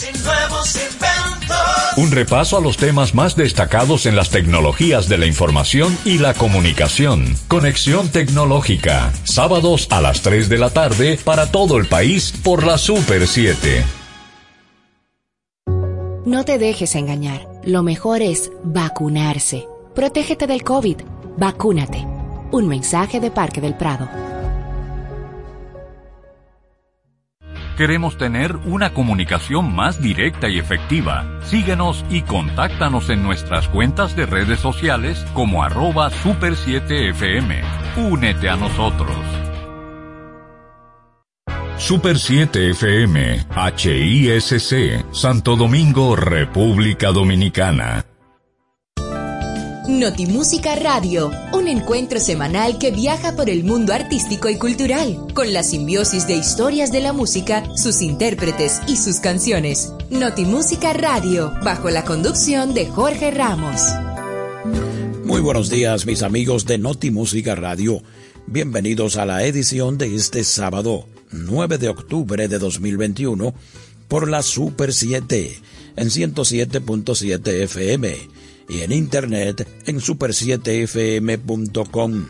y nuevos inventos. Un repaso a los temas más destacados en las tecnologías de la información y la comunicación. Conexión tecnológica. Sábados a las 3 de la tarde para todo el país por la Super 7. No te dejes engañar. Lo mejor es vacunarse. Protégete del COVID. Vacúnate. Un mensaje de Parque del Prado. Queremos tener una comunicación más directa y efectiva. Síguenos y contáctanos en nuestras cuentas de redes sociales como arroba super7fm. Únete a nosotros. Super 7 FM, HISC, Santo Domingo, República Dominicana. Notimúsica Radio, un encuentro semanal que viaja por el mundo artístico y cultural, con la simbiosis de historias de la música, sus intérpretes y sus canciones. Notimúsica Radio, bajo la conducción de Jorge Ramos. Muy buenos días, mis amigos de Notimúsica Radio. Bienvenidos a la edición de este sábado, 9 de octubre de 2021, por la Super 7, en 107.7 FM y en internet en super7fm.com.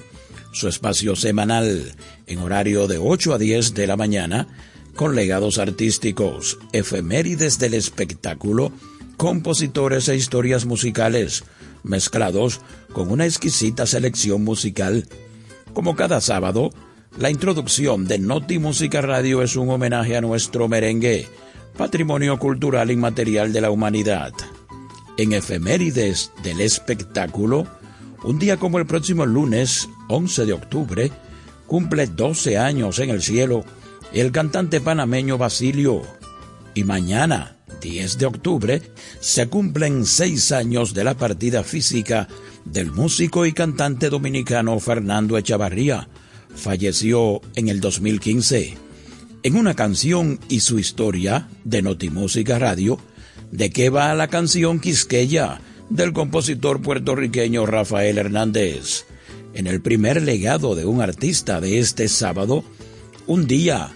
Su espacio semanal en horario de 8 a 10 de la mañana con legados artísticos, efemérides del espectáculo, compositores e historias musicales, mezclados con una exquisita selección musical. Como cada sábado, la introducción de Noti Música Radio es un homenaje a nuestro merengue, patrimonio cultural inmaterial de la humanidad en efemérides del espectáculo, un día como el próximo lunes, 11 de octubre, cumple 12 años en el cielo el cantante panameño Basilio. Y mañana, 10 de octubre, se cumplen seis años de la partida física del músico y cantante dominicano Fernando Echavarría. Falleció en el 2015. En una canción y su historia de Notimúsica Radio, de qué va la canción Quisqueya del compositor puertorriqueño Rafael Hernández. En el primer legado de un artista de este sábado, un día,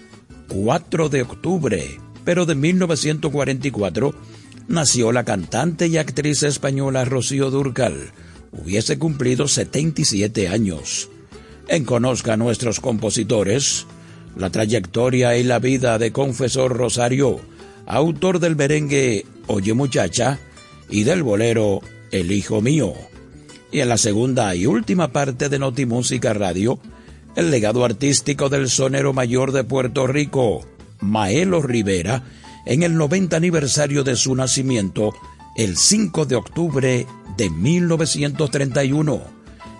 4 de octubre, pero de 1944, nació la cantante y actriz española Rocío Durcal. Hubiese cumplido 77 años. En Conozca a nuestros compositores, la trayectoria y la vida de Confesor Rosario, autor del merengue Oye muchacha y del bolero El hijo mío. Y en la segunda y última parte de Notimúsica Radio, el legado artístico del sonero mayor de Puerto Rico, Maelo Rivera, en el 90 aniversario de su nacimiento, el 5 de octubre de 1931.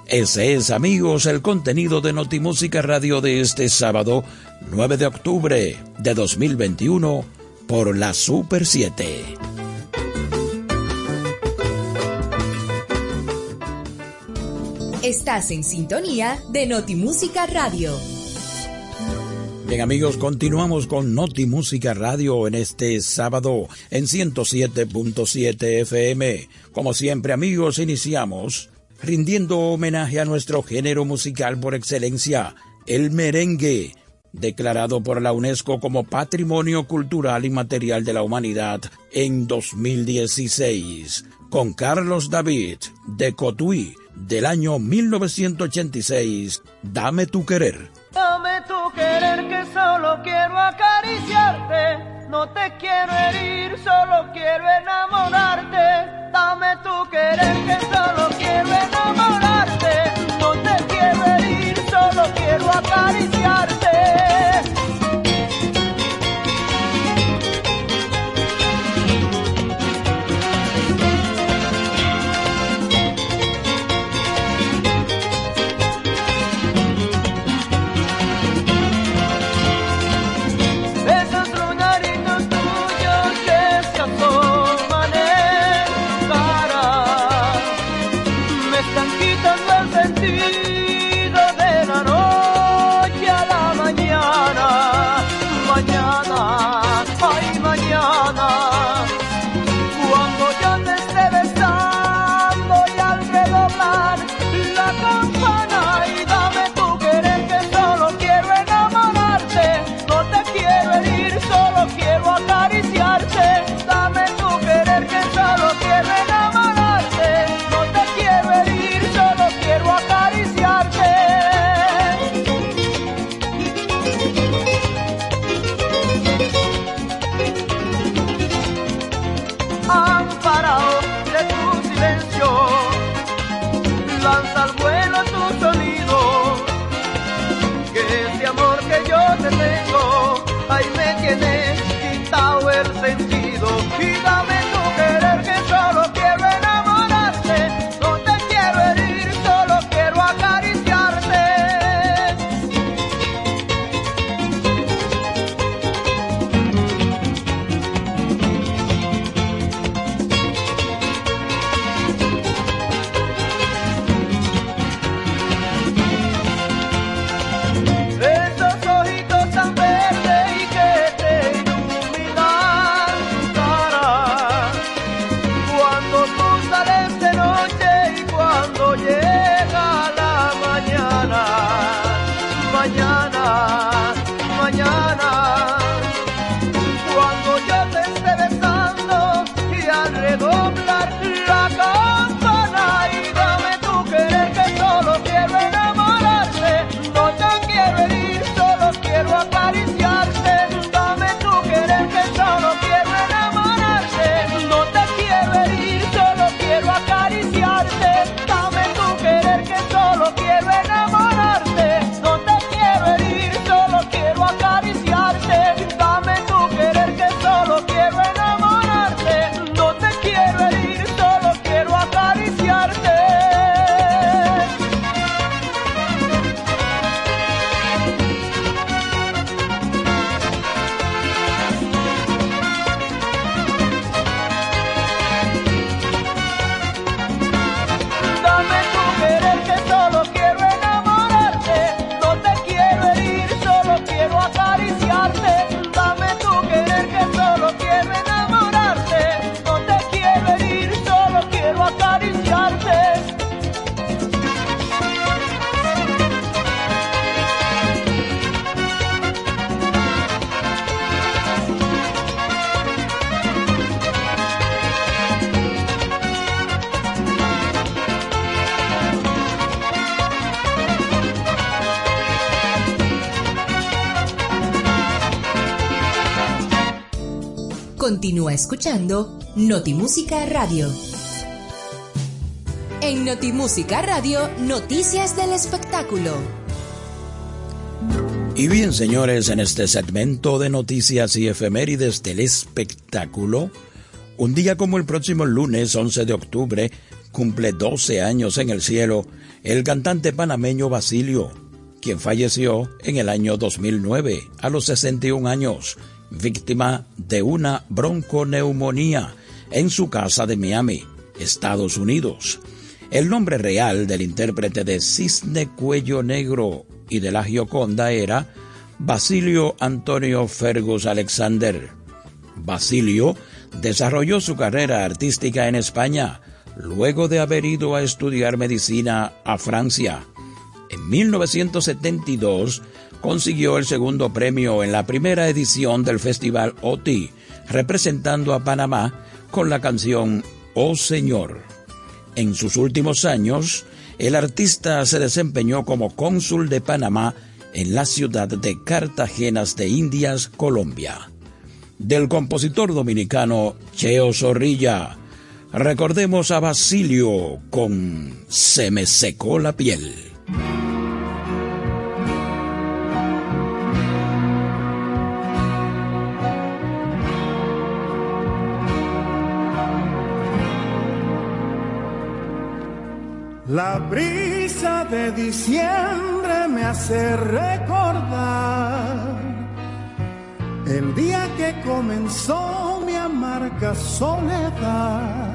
Ese es, amigos, el contenido de Notimúsica Radio de este sábado, 9 de octubre de 2021, por la Super 7. Estás en sintonía de Notimúsica Radio. Bien amigos, continuamos con Noti Música Radio en este sábado en 107.7 FM. Como siempre amigos, iniciamos rindiendo homenaje a nuestro género musical por excelencia, el merengue, declarado por la UNESCO como Patrimonio Cultural y Material de la Humanidad en 2016, con Carlos David de Cotuí del año 1986, Dame tu querer. Dame tu querer que solo quiero acariciarte, no te quiero herir, solo quiero enamorarte. Dame tu querer que solo quiero enamorarte, escuchando Notimúsica Radio. En Notimúsica Radio, noticias del espectáculo. Y bien, señores, en este segmento de noticias y efemérides del espectáculo, un día como el próximo lunes 11 de octubre, cumple 12 años en el cielo el cantante panameño Basilio, quien falleció en el año 2009 a los 61 años, víctima de una bronconeumonía en su casa de Miami, Estados Unidos. El nombre real del intérprete de Cisne Cuello Negro y de la Gioconda era Basilio Antonio Fergus Alexander. Basilio desarrolló su carrera artística en España luego de haber ido a estudiar medicina a Francia. En 1972 consiguió el segundo premio en la primera edición del Festival OTI, representando a Panamá con la canción Oh Señor. En sus últimos años, el artista se desempeñó como cónsul de Panamá en la ciudad de Cartagenas de Indias, Colombia. Del compositor dominicano Cheo Zorrilla, recordemos a Basilio con Se me secó la piel. La brisa de diciembre me hace recordar el día que comenzó mi amarga soledad.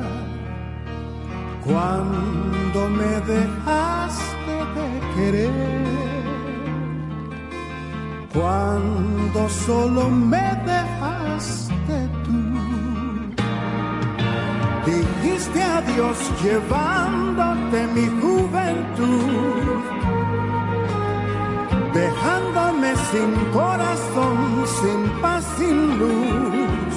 Cuando me dejaste de querer, cuando solo me dejaste tú. Dijiste adiós llevándote mi juventud, dejándome sin corazón, sin paz, sin luz.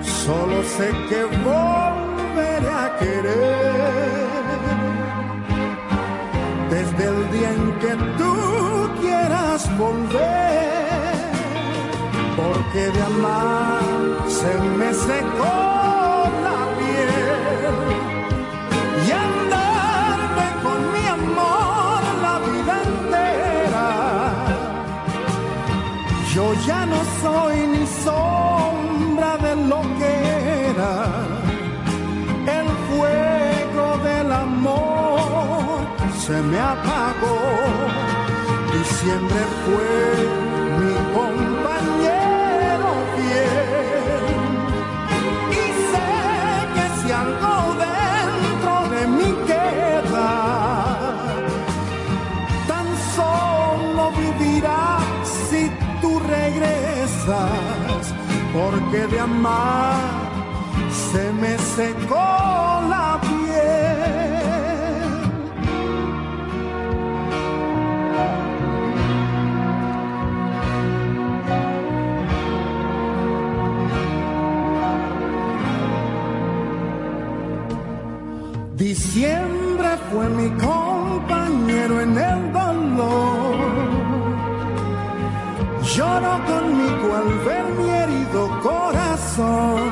Solo sé que volveré a querer desde el día en que tú quieras volver, porque de amar se me secó y andarme con mi amor la vida entera. Yo ya no soy ni sombra de lo que era. El fuego del amor se me apagó. Diciembre fue mi compañero. Porque de amar se me secó la piel. Diciembre fue mi compañero en el dolor. Lloro conmigo al ver mi herido corazón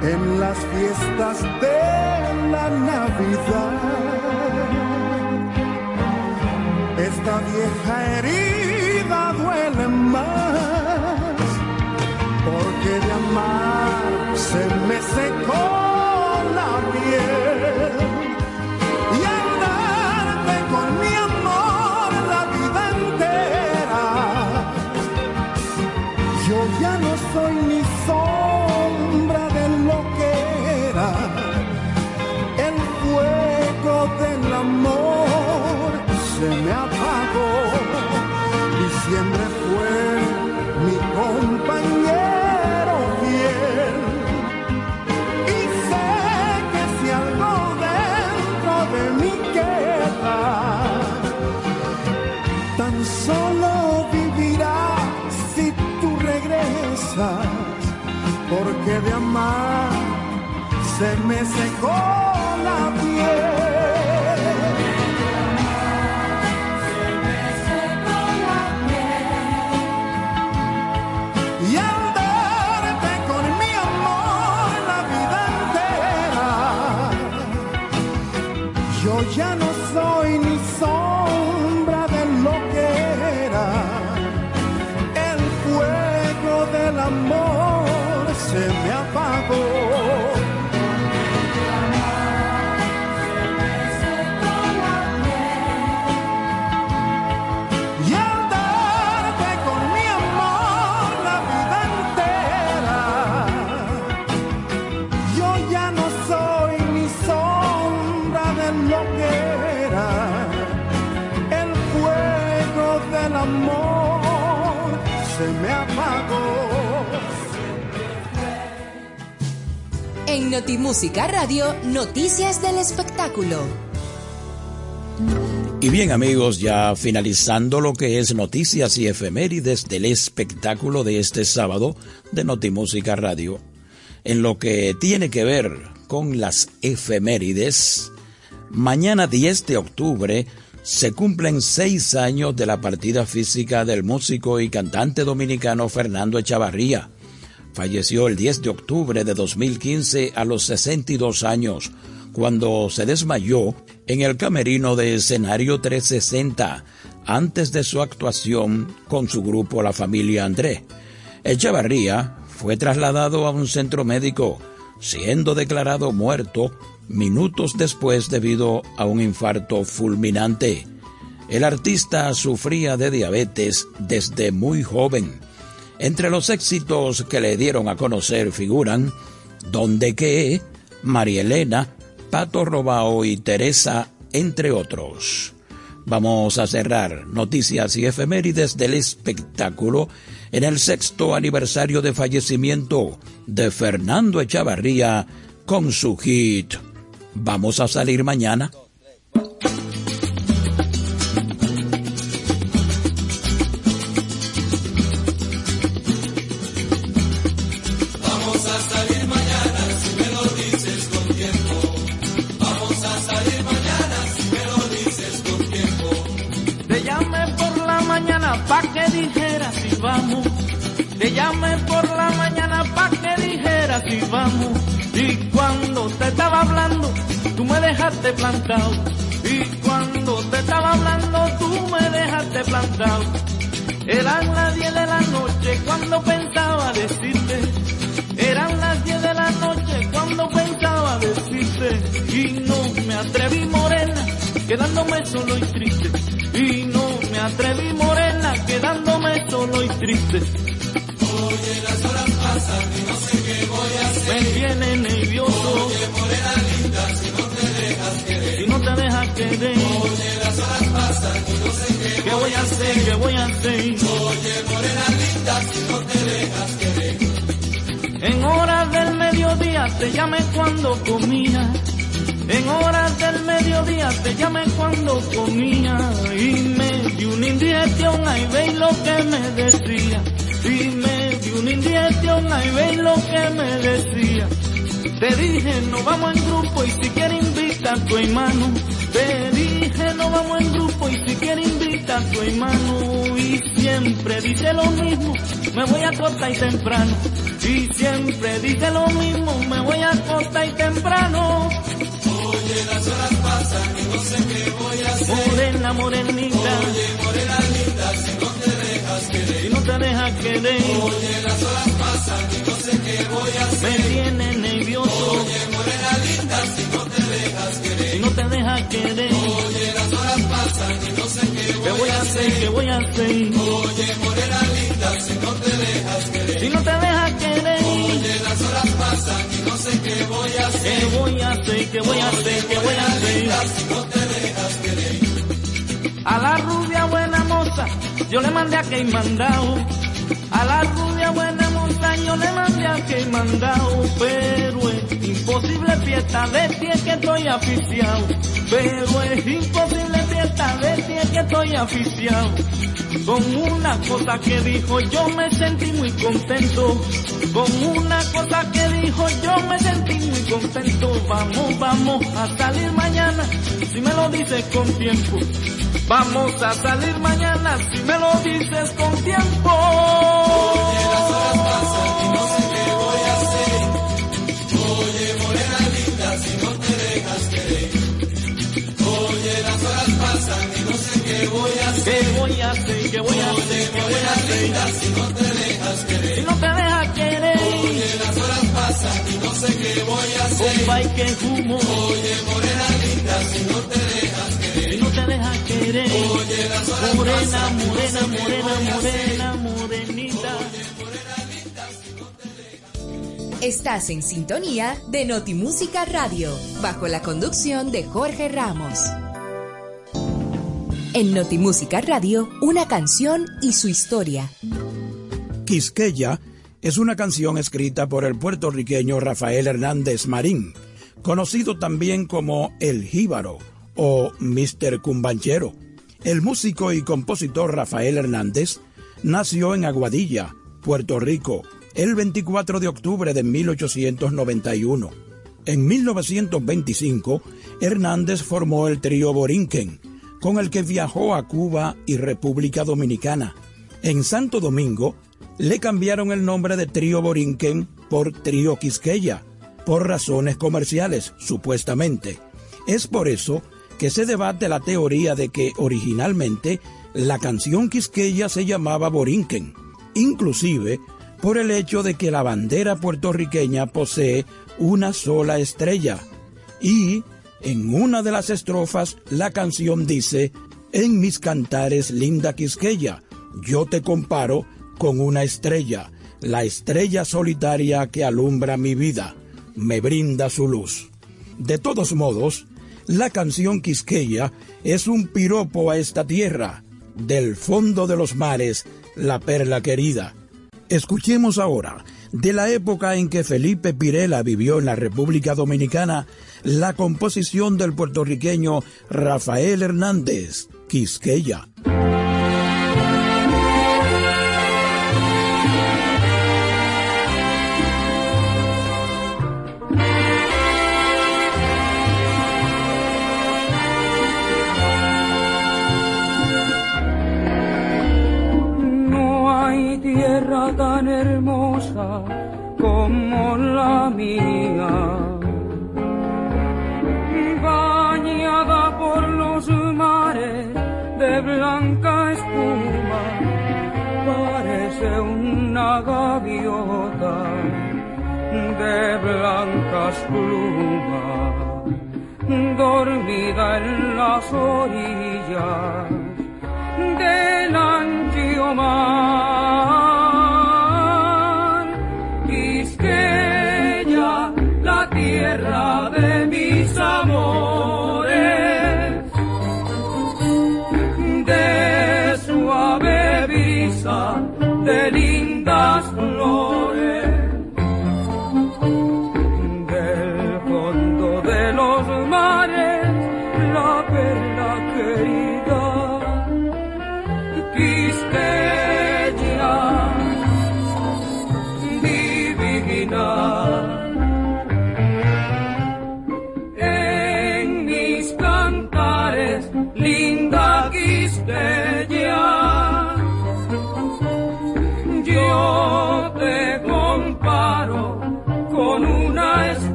en las fiestas de la Navidad. Esta vieja herida duele más, porque de amar se me secó se me secó En Notimúsica Radio, Noticias del Espectáculo. Y bien amigos, ya finalizando lo que es noticias y efemérides del espectáculo de este sábado de Notimúsica Radio, en lo que tiene que ver con las efemérides, mañana 10 de octubre se cumplen seis años de la partida física del músico y cantante dominicano Fernando Echavarría. Falleció el 10 de octubre de 2015 a los 62 años, cuando se desmayó en el camerino de escenario 360 antes de su actuación con su grupo La Familia André. Echavarría fue trasladado a un centro médico, siendo declarado muerto minutos después debido a un infarto fulminante. El artista sufría de diabetes desde muy joven. Entre los éxitos que le dieron a conocer figuran Donde que, María Elena, Pato Robao y Teresa, entre otros. Vamos a cerrar noticias y efemérides del espectáculo en el sexto aniversario de fallecimiento de Fernando Echavarría con su hit Vamos a salir mañana. Y cuando te estaba hablando, tú me dejaste plantado. Eran las 10 de la noche cuando pensaba decirte. Eran las 10 de la noche cuando pensaba decirte. Y no me atreví quedándome solo y triste. Y no me atreví morena, quedándome solo y triste. Oye, las horas pasan y no sé qué voy a hacer. Me viene no sé qué, ¿Qué voy a hacer? ¿Qué voy a hacer? Oye, morena linda, si no te dejas querer. En horas del mediodía te llamé cuando comía. En horas del mediodía te llamé cuando comía. Y me di una indigestión, ahí veis lo que me decía. Y me di una indigestión, ahí veis lo que me decía. Te dije, no vamos en grupo y si quieres a tu hermano. Te dije, no vamos en grupo y si quieres invita a tu hermano. Y siempre dice lo mismo, me voy a acostar y temprano. Y siempre dice lo mismo, me voy a acostar y temprano. Oye, las horas pasan y no sé qué voy a hacer. Morena, morenita, Oye, morena linda, no te dejas querer. si no te dejas querer, Oye, las horas pasan y no sé qué voy a hacer. me tiene Oye, las horas pasan y no sé qué ¿qué voy a hacer? ¿Qué voy a hacer? Oye, morena linda, si no te dejas querer. Si no te dejas querer, Oye, las horas pasan y no sé qué voy a hacer. ¿qué voy a hacer? ¿Qué voy a hacer? ¿Qué voy a hacer? Si no te dejas querer. A la rubia buena moza, yo le mandé a que mandado. A la rubia buena moza, yo le mandé a que mandado. Pero es imposible fiesta de ti es que estoy aficiado. Pero es imposible fiesta de ti es que estoy aficiado. Con una cosa que dijo yo me sentí muy contento. Con una cosa que dijo yo me sentí muy contento. Vamos, vamos a salir mañana, si me lo dices con tiempo. Vamos a salir mañana si me lo dices con tiempo. Voy a hacer. ¿Qué voy a hacer? ¿Qué voy a hacer? ¿Qué voy si no te dejas querer. Si no te dejas querer, Oye, las horas pasan y no sé qué voy a hacer. que humo. Oye, morena linda, si no te dejas querer. Si no te dejas querer, Oye, las horas morena, pasan no morena, qué morena, voy a hacer. morena, morenita. Estás en sintonía de Notimúsica Radio, bajo la conducción de Jorge Ramos. En Notimúsica Radio, una canción y su historia. Quisqueya es una canción escrita por el puertorriqueño Rafael Hernández Marín, conocido también como El Jíbaro o Mr. Cumbanchero. El músico y compositor Rafael Hernández nació en Aguadilla, Puerto Rico, el 24 de octubre de 1891. En 1925, Hernández formó el trío Borinquen, con el que viajó a Cuba y República Dominicana. En Santo Domingo, le cambiaron el nombre de Trío Borinquen por Trío Quisqueya, por razones comerciales, supuestamente. Es por eso que se debate la teoría de que originalmente la canción Quisqueya se llamaba Borinquen, inclusive por el hecho de que la bandera puertorriqueña posee una sola estrella. Y en una de las estrofas la canción dice, En mis cantares linda Quisqueya, yo te comparo con una estrella, la estrella solitaria que alumbra mi vida, me brinda su luz. De todos modos, la canción Quisqueya es un piropo a esta tierra, del fondo de los mares, la perla querida. Escuchemos ahora, de la época en que Felipe Pirela vivió en la República Dominicana, la composición del puertorriqueño Rafael Hernández, Quisqueya. Como la mía, bañada por los mares de blanca espuma, parece una gaviota de blancas plumas. dormida en las orillas del ancho mar.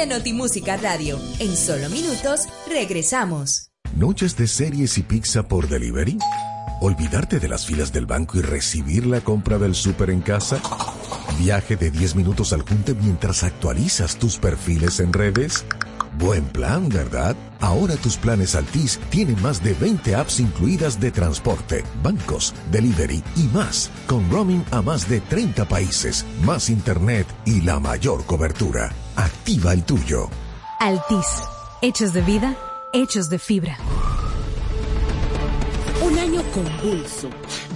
De Notimúsica Radio. En solo minutos regresamos. ¿Noches de series y pizza por delivery? ¿Olvidarte de las filas del banco y recibir la compra del súper en casa? ¿Viaje de 10 minutos al junte mientras actualizas tus perfiles en redes? Buen plan, ¿verdad? Ahora tus planes Altis tienen más de 20 apps incluidas de transporte, bancos, delivery y más, con roaming a más de 30 países, más internet y la mayor cobertura. Activa el tuyo. Altis. Hechos de vida, hechos de fibra. Un año convulso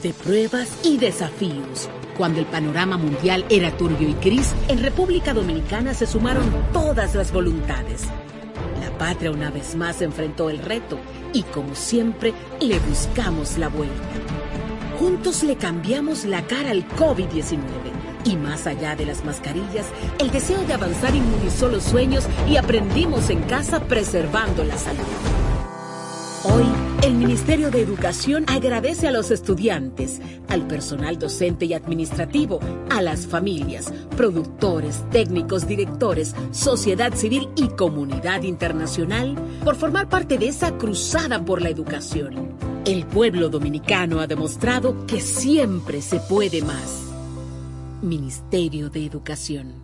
de pruebas y desafíos. Cuando el panorama mundial era turbio y gris, en República Dominicana se sumaron todas las voluntades. La patria una vez más enfrentó el reto y como siempre le buscamos la vuelta. Juntos le cambiamos la cara al COVID-19 y más allá de las mascarillas, el deseo de avanzar inmunizó los sueños y aprendimos en casa preservando la salud. Hoy, el Ministerio de Educación agradece a los estudiantes, al personal docente y administrativo, a las familias, productores, técnicos, directores, sociedad civil y comunidad internacional por formar parte de esa cruzada por la educación. El pueblo dominicano ha demostrado que siempre se puede más. Ministerio de Educación.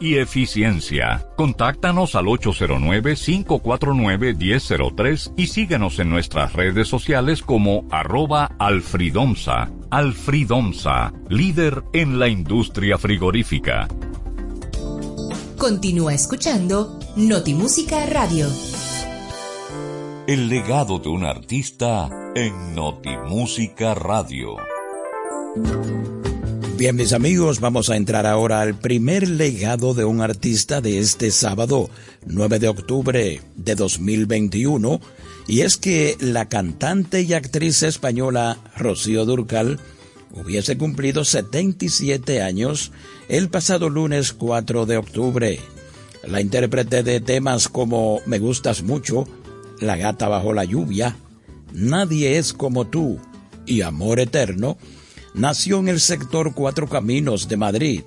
y eficiencia. Contáctanos al 809-549-1003 y síguenos en nuestras redes sociales como arroba alfridomsa. Alfridomsa, líder en la industria frigorífica. Continúa escuchando Notimúsica Radio. El legado de un artista en Notimúsica Radio. Bien, mis amigos, vamos a entrar ahora al primer legado de un artista de este sábado, 9 de octubre de 2021, y es que la cantante y actriz española Rocío Durcal hubiese cumplido 77 años el pasado lunes 4 de octubre. La intérprete de temas como Me gustas mucho, La gata bajo la lluvia, Nadie es como tú y Amor eterno, nació en el sector Cuatro Caminos de Madrid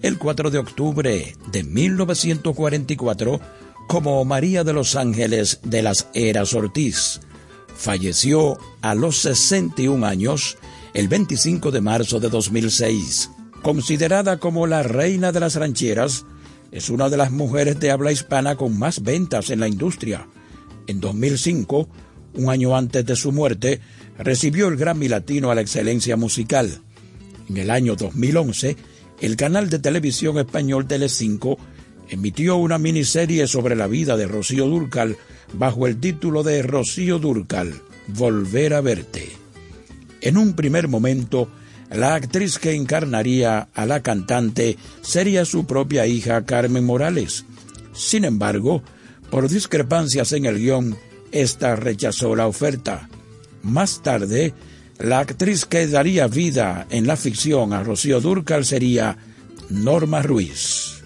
el 4 de octubre de 1944 como María de los Ángeles de las Eras Ortiz. Falleció a los 61 años el 25 de marzo de 2006. Considerada como la reina de las rancheras, es una de las mujeres de habla hispana con más ventas en la industria. En 2005, un año antes de su muerte, recibió el Grammy Latino a la excelencia musical. En el año 2011, el canal de televisión español Telecinco emitió una miniserie sobre la vida de Rocío Durcal bajo el título de Rocío Durcal, Volver a verte. En un primer momento, la actriz que encarnaría a la cantante sería su propia hija Carmen Morales. Sin embargo, por discrepancias en el guion, esta rechazó la oferta. Más tarde, la actriz que daría vida en la ficción a Rocío Durcal sería Norma Ruiz.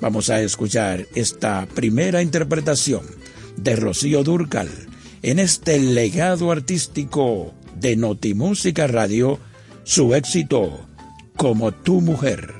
Vamos a escuchar esta primera interpretación de Rocío Durcal en este legado artístico de Notimúsica Radio, su éxito como tu mujer.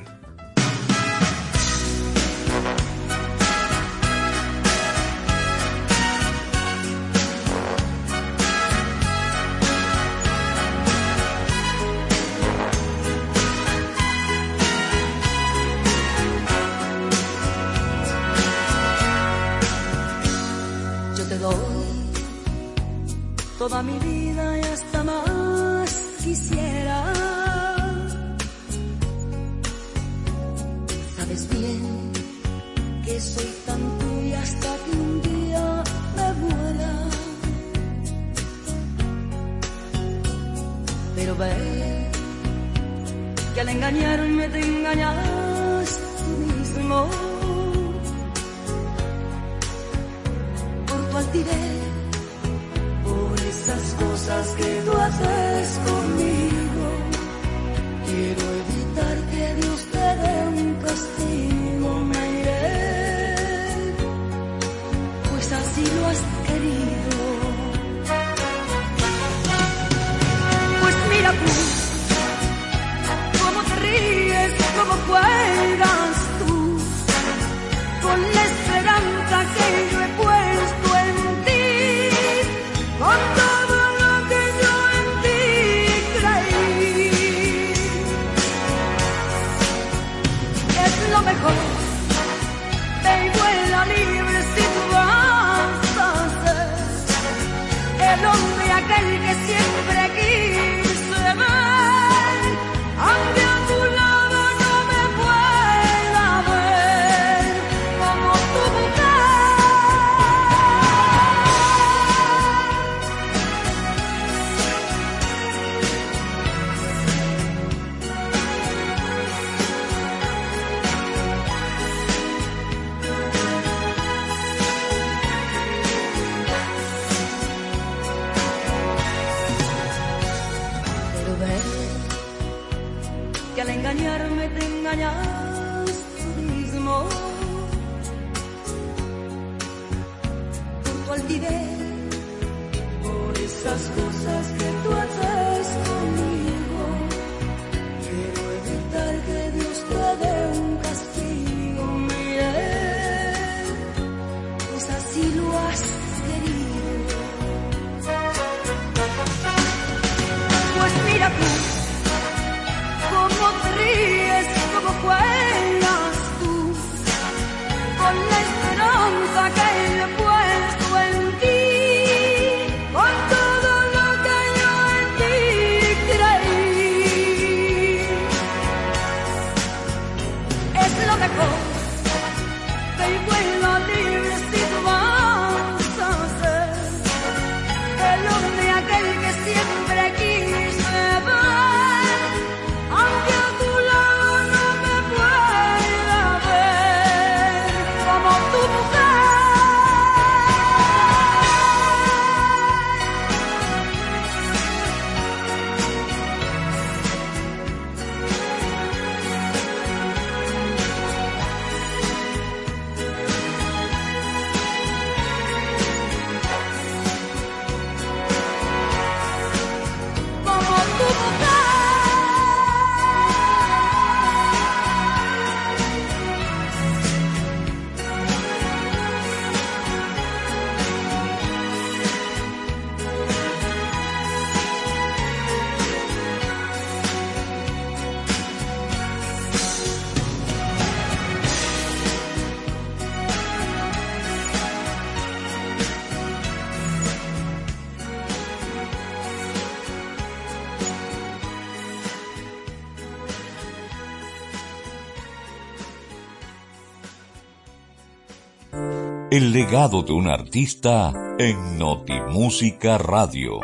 El legado de un artista en Notimúsica Radio.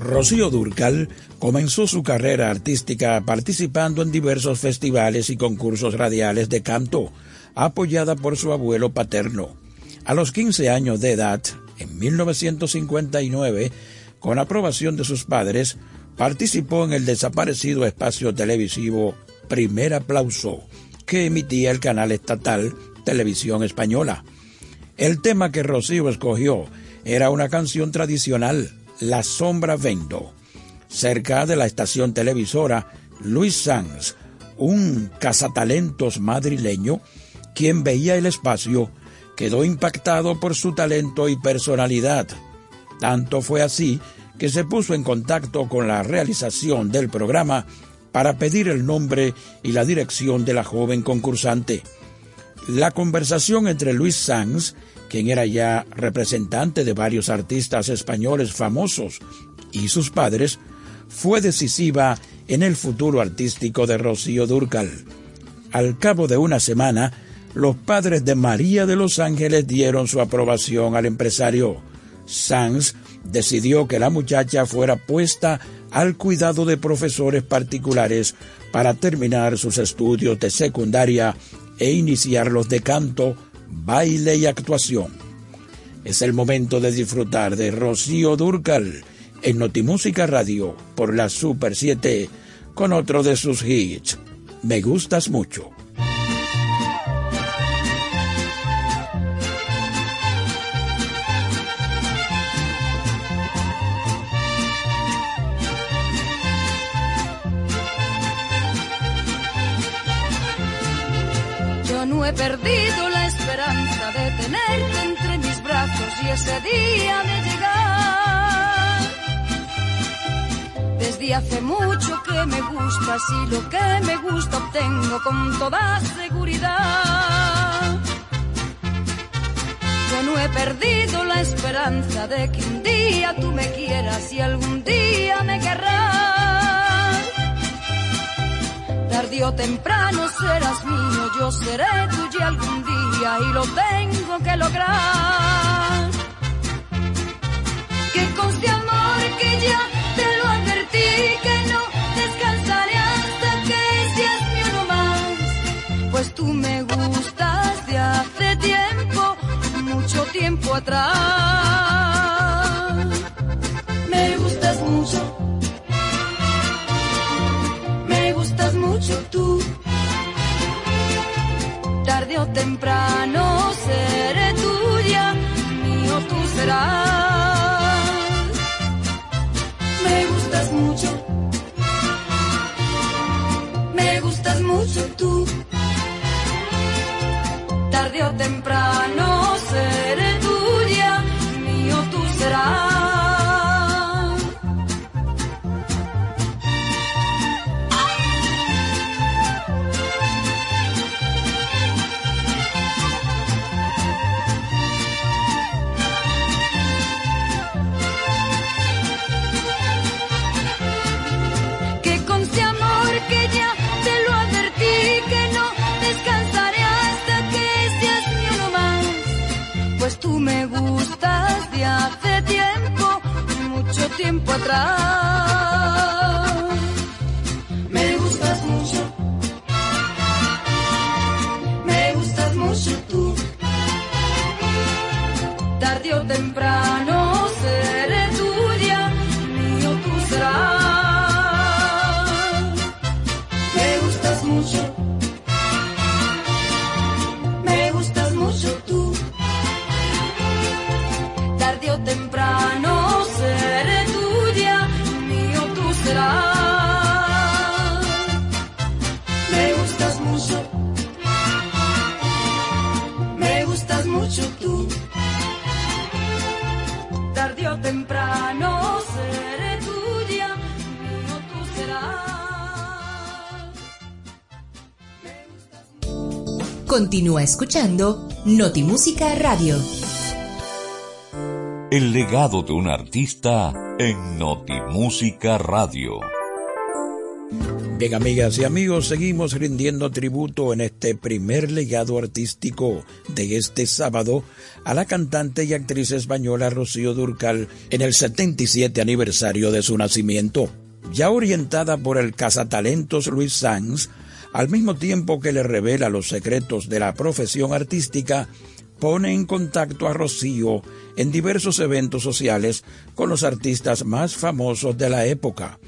Rocío Durcal comenzó su carrera artística participando en diversos festivales y concursos radiales de canto, apoyada por su abuelo paterno. A los 15 años de edad, en 1959, con aprobación de sus padres, participó en el desaparecido espacio televisivo Primer Aplauso, que emitía el canal estatal Televisión Española. El tema que Rocío escogió era una canción tradicional, La Sombra Vendo. Cerca de la estación televisora, Luis Sanz, un cazatalentos madrileño, quien veía el espacio, quedó impactado por su talento y personalidad. Tanto fue así que se puso en contacto con la realización del programa para pedir el nombre y la dirección de la joven concursante. La conversación entre Luis Sanz, quien era ya representante de varios artistas españoles famosos, y sus padres, fue decisiva en el futuro artístico de Rocío Durcal. Al cabo de una semana, los padres de María de los Ángeles dieron su aprobación al empresario. Sanz decidió que la muchacha fuera puesta al cuidado de profesores particulares para terminar sus estudios de secundaria e iniciar los de canto, baile y actuación. Es el momento de disfrutar de Rocío Durcal en Notimúsica Radio por la Super 7 con otro de sus hits. Me gustas mucho. He perdido la esperanza de tenerte entre mis brazos y ese día de llegar. Desde hace mucho que me gustas y lo que me gusta obtengo con toda seguridad. Yo no he perdido la esperanza de que un día tú me quieras y algún día me querrás tarde o temprano serás mío, yo seré tuya algún día y lo tengo que lograr. Que con este amor que ya te lo advertí, que no descansaré hasta que seas mi uno más. Pues tú me gustas de hace tiempo, mucho tiempo atrás. Me gustas mucho temprano seré tuya, mío tú serás. Me gustas mucho. Me gustas mucho tú. Tarde o temprano Me gustas mucho. Me gustas mucho tú. Tarde o temprano seré tuya, mío tú serás. Me gustas mucho. Me gustas mucho tú. Tarde o temprano Continúa escuchando Notimúsica Radio. El legado de un artista en Notimúsica Radio. Bien, amigas y amigos, seguimos rindiendo tributo en este primer legado artístico de este sábado a la cantante y actriz española Rocío Durcal en el 77 aniversario de su nacimiento. Ya orientada por el cazatalentos Luis Sanz, al mismo tiempo que le revela los secretos de la profesión artística, pone en contacto a Rocío en diversos eventos sociales con los artistas más famosos de la época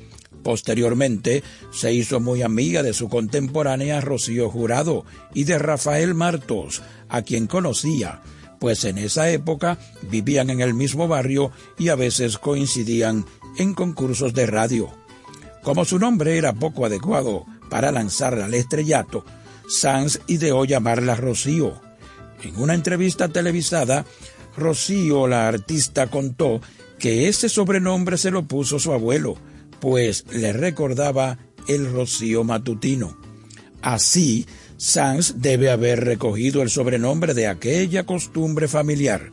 Posteriormente se hizo muy amiga de su contemporánea Rocío Jurado y de Rafael Martos, a quien conocía, pues en esa época vivían en el mismo barrio y a veces coincidían en concursos de radio. Como su nombre era poco adecuado para lanzarla al estrellato, Sanz ideó llamarla Rocío. En una entrevista televisada, Rocío, la artista, contó que ese sobrenombre se lo puso su abuelo, pues le recordaba el rocío matutino. Así, Sanz debe haber recogido el sobrenombre de aquella costumbre familiar,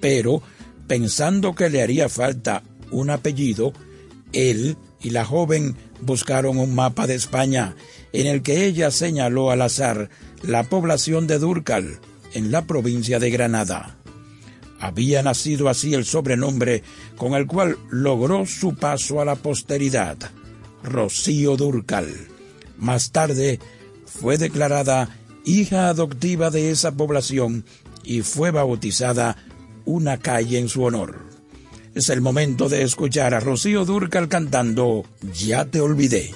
pero pensando que le haría falta un apellido, él y la joven buscaron un mapa de España en el que ella señaló al azar la población de Durcal, en la provincia de Granada. Había nacido así el sobrenombre con el cual logró su paso a la posteridad, Rocío Durcal. Más tarde fue declarada hija adoptiva de esa población y fue bautizada una calle en su honor. Es el momento de escuchar a Rocío Durcal cantando Ya te olvidé.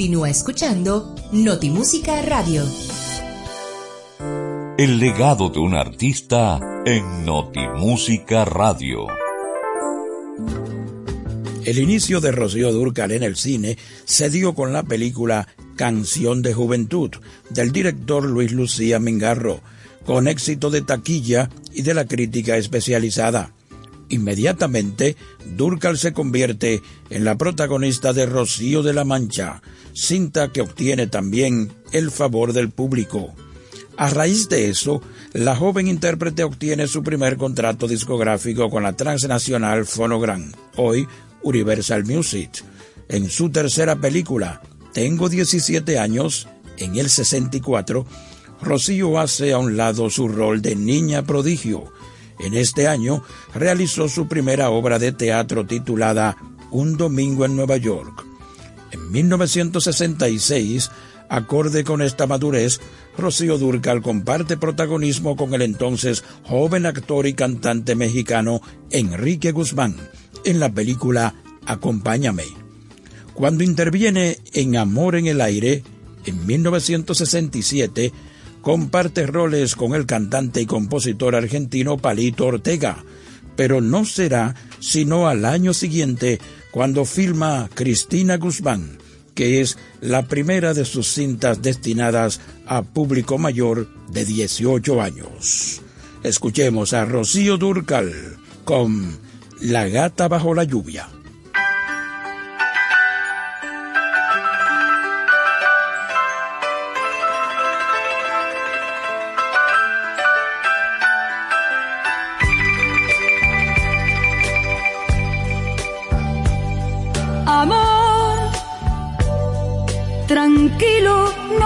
Continúa escuchando Notimúsica Radio. El legado de un artista en Notimúsica Radio. El inicio de Rocío Durcal en el cine se dio con la película Canción de Juventud del director Luis Lucía Mingarro, con éxito de taquilla y de la crítica especializada. Inmediatamente, Durcal se convierte en la protagonista de Rocío de la Mancha, cinta que obtiene también el favor del público. A raíz de eso, la joven intérprete obtiene su primer contrato discográfico con la transnacional Phonogram, hoy Universal Music. En su tercera película, Tengo 17 años, en el 64, Rocío hace a un lado su rol de niña prodigio en este año realizó su primera obra de teatro titulada Un domingo en Nueva York. En 1966, acorde con esta madurez, Rocío Durcal comparte protagonismo con el entonces joven actor y cantante mexicano Enrique Guzmán en la película Acompáñame. Cuando interviene en Amor en el Aire, en 1967, comparte roles con el cantante y compositor argentino Palito Ortega, pero no será sino al año siguiente cuando filma Cristina Guzmán, que es la primera de sus cintas destinadas a público mayor de 18 años. Escuchemos a Rocío Durcal con La gata bajo la lluvia.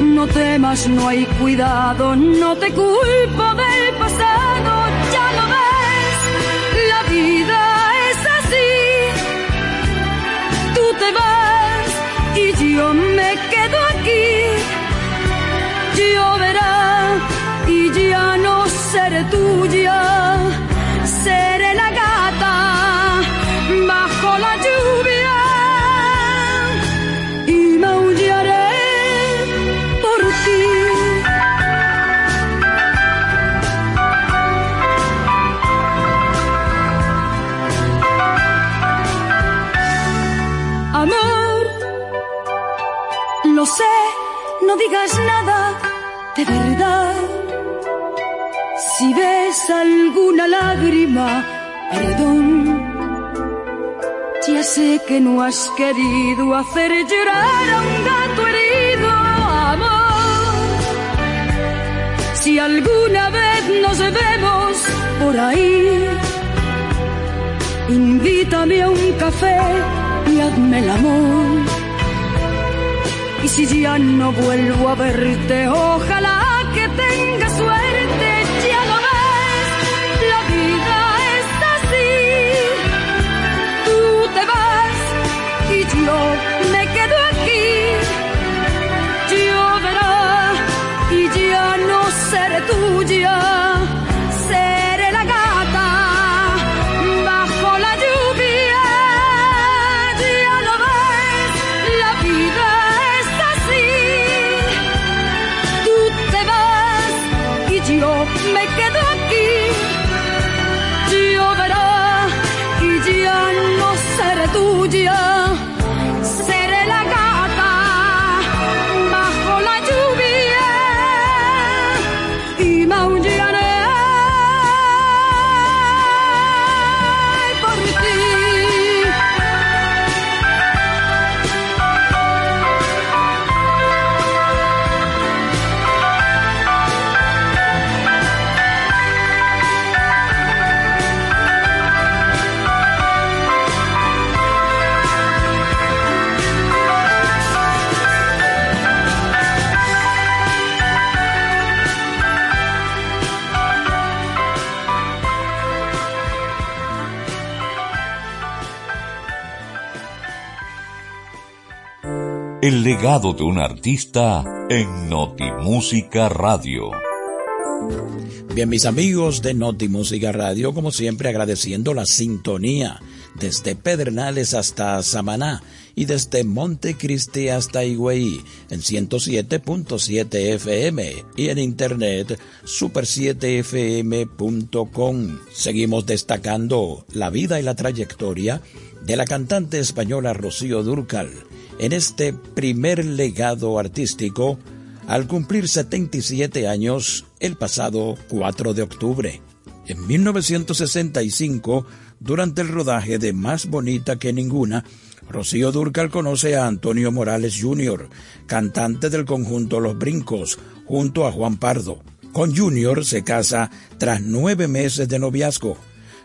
no temas, no hay cuidado, no te culpo del digas nada de verdad. Si ves alguna lágrima, perdón. Ya sé que no has querido hacer llorar a un gato herido, amor. Si alguna vez nos vemos por ahí, invítame a un café y hazme el amor. Y si ya no vuelvo a verte, ojalá El legado de un artista en Notimúsica Radio. Bien, mis amigos de Noti Música Radio, como siempre agradeciendo la sintonía desde Pedernales hasta Samaná y desde Montecristi hasta Higüey en 107.7 FM y en internet super7fm.com. Seguimos destacando la vida y la trayectoria de la cantante española Rocío Durcal en este primer legado artístico al cumplir 77 años el pasado 4 de octubre. En 1965, durante el rodaje de Más Bonita que Ninguna, Rocío Durcal conoce a Antonio Morales Jr., cantante del conjunto Los Brincos, junto a Juan Pardo. Con Junior se casa tras nueve meses de noviazgo.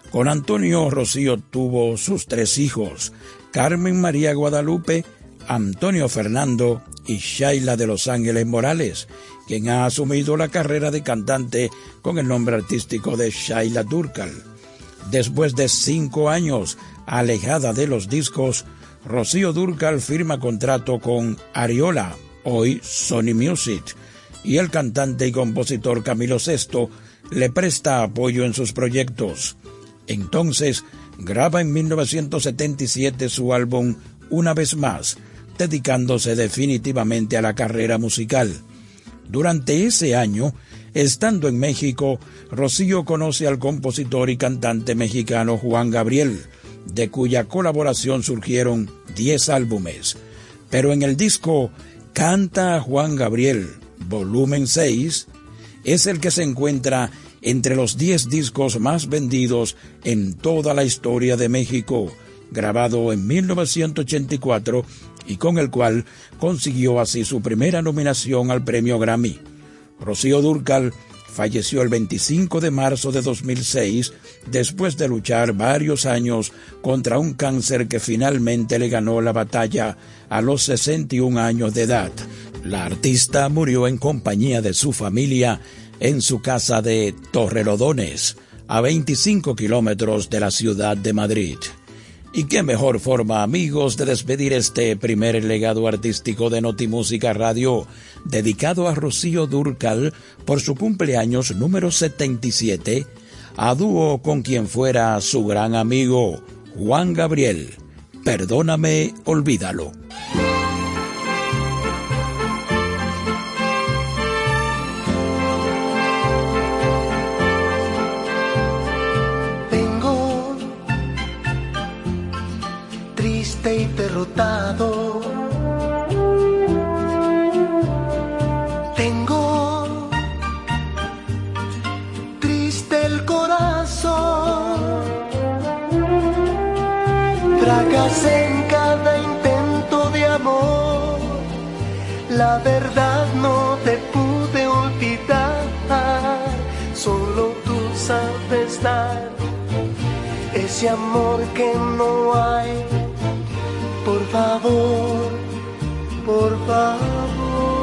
Con Antonio Rocío tuvo sus tres hijos, Carmen María Guadalupe, Antonio Fernando y Shaila de Los Ángeles Morales, quien ha asumido la carrera de cantante con el nombre artístico de Shaila Durcal. Después de cinco años alejada de los discos, Rocío Durcal firma contrato con Ariola, hoy Sony Music, y el cantante y compositor Camilo Sesto le presta apoyo en sus proyectos. Entonces, graba en 1977 su álbum Una vez más, dedicándose definitivamente a la carrera musical. Durante ese año, estando en México, Rocío conoce al compositor y cantante mexicano Juan Gabriel, de cuya colaboración surgieron 10 álbumes. Pero en el disco Canta Juan Gabriel, volumen 6, es el que se encuentra entre los 10 discos más vendidos en toda la historia de México, grabado en 1984 y con el cual consiguió así su primera nominación al premio Grammy. Rocío Durcal falleció el 25 de marzo de 2006 después de luchar varios años contra un cáncer que finalmente le ganó la batalla a los 61 años de edad. La artista murió en compañía de su familia en su casa de Torrelodones, a 25 kilómetros de la ciudad de Madrid. Y qué mejor forma, amigos, de despedir este primer legado artístico de Notimúsica Radio, dedicado a Rocío Durcal por su cumpleaños número 77, a dúo con quien fuera su gran amigo, Juan Gabriel. Perdóname, olvídalo. Tengo triste el corazón. Fracasé en cada intento de amor. La verdad no te pude olvidar. Solo tú sabes dar ese amor que no hay por favor, por favor,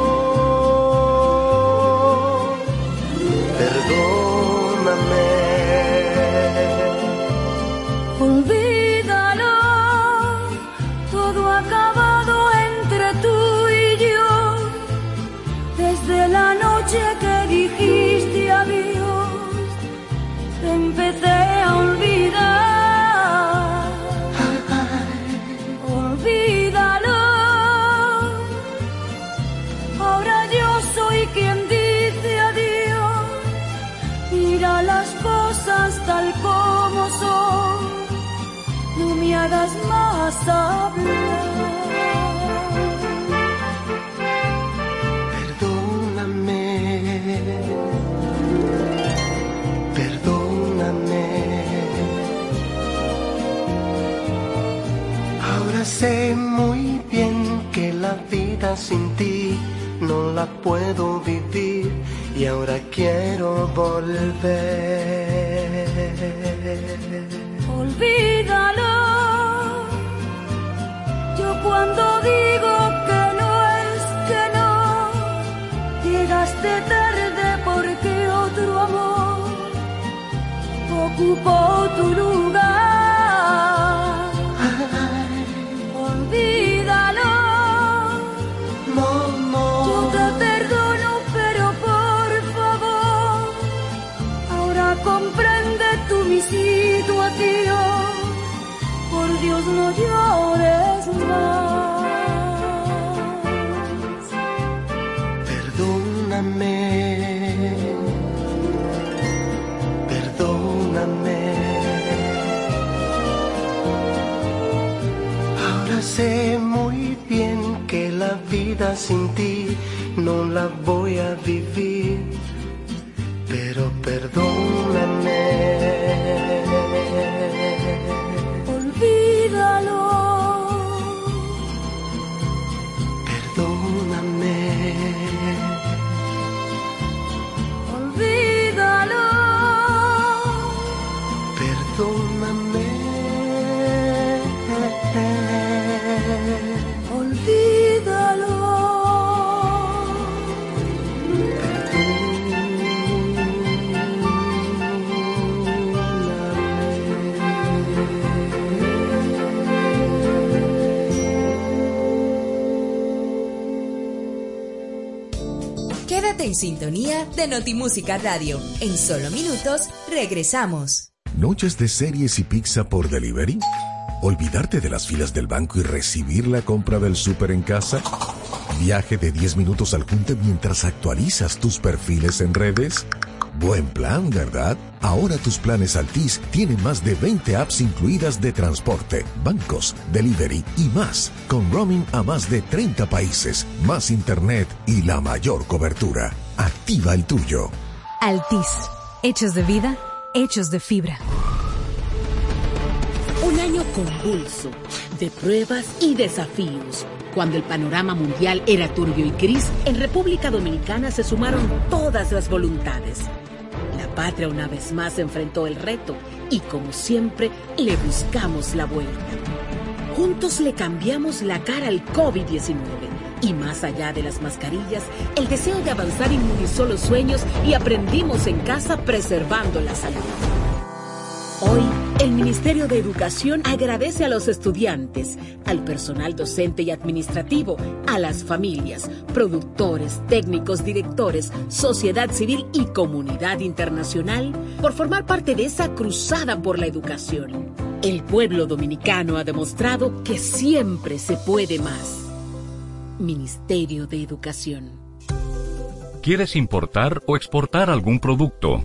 más hablar. Perdóname, perdóname. Ahora sé muy bien que la vida sin ti no la puedo vivir y ahora quiero volver. Olvídalo. Cuando digo que no es que no, llegaste tarde porque otro amor ocupó tu lugar. Sintonía de Notimúsica Radio. En solo minutos regresamos. ¿Noches de series y pizza por delivery? ¿Olvidarte de las filas del banco y recibir la compra del súper en casa? ¿Viaje de 10 minutos al junte mientras actualizas tus perfiles en redes? Buen plan, ¿verdad? Ahora tus planes Altis tienen más de 20 apps incluidas de transporte, bancos, delivery y más, con roaming a más de 30 países, más internet y la mayor cobertura. Activa el tuyo. Altis. Hechos de vida, hechos de fibra. Un año convulso, de pruebas y desafíos. Cuando el panorama mundial era turbio y gris, en República Dominicana se sumaron todas las voluntades. La patria una vez más enfrentó el reto y como siempre le buscamos la vuelta. Juntos le cambiamos la cara al COVID-19 y más allá de las mascarillas, el deseo de avanzar inmunizó los sueños y aprendimos en casa preservando la salud. Hoy, el Ministerio de Educación agradece a los estudiantes, al personal docente y administrativo, a las familias, productores, técnicos, directores, sociedad civil y comunidad internacional por formar parte de esa cruzada por la educación. El pueblo dominicano ha demostrado que siempre se puede más. Ministerio de Educación. ¿Quieres importar o exportar algún producto?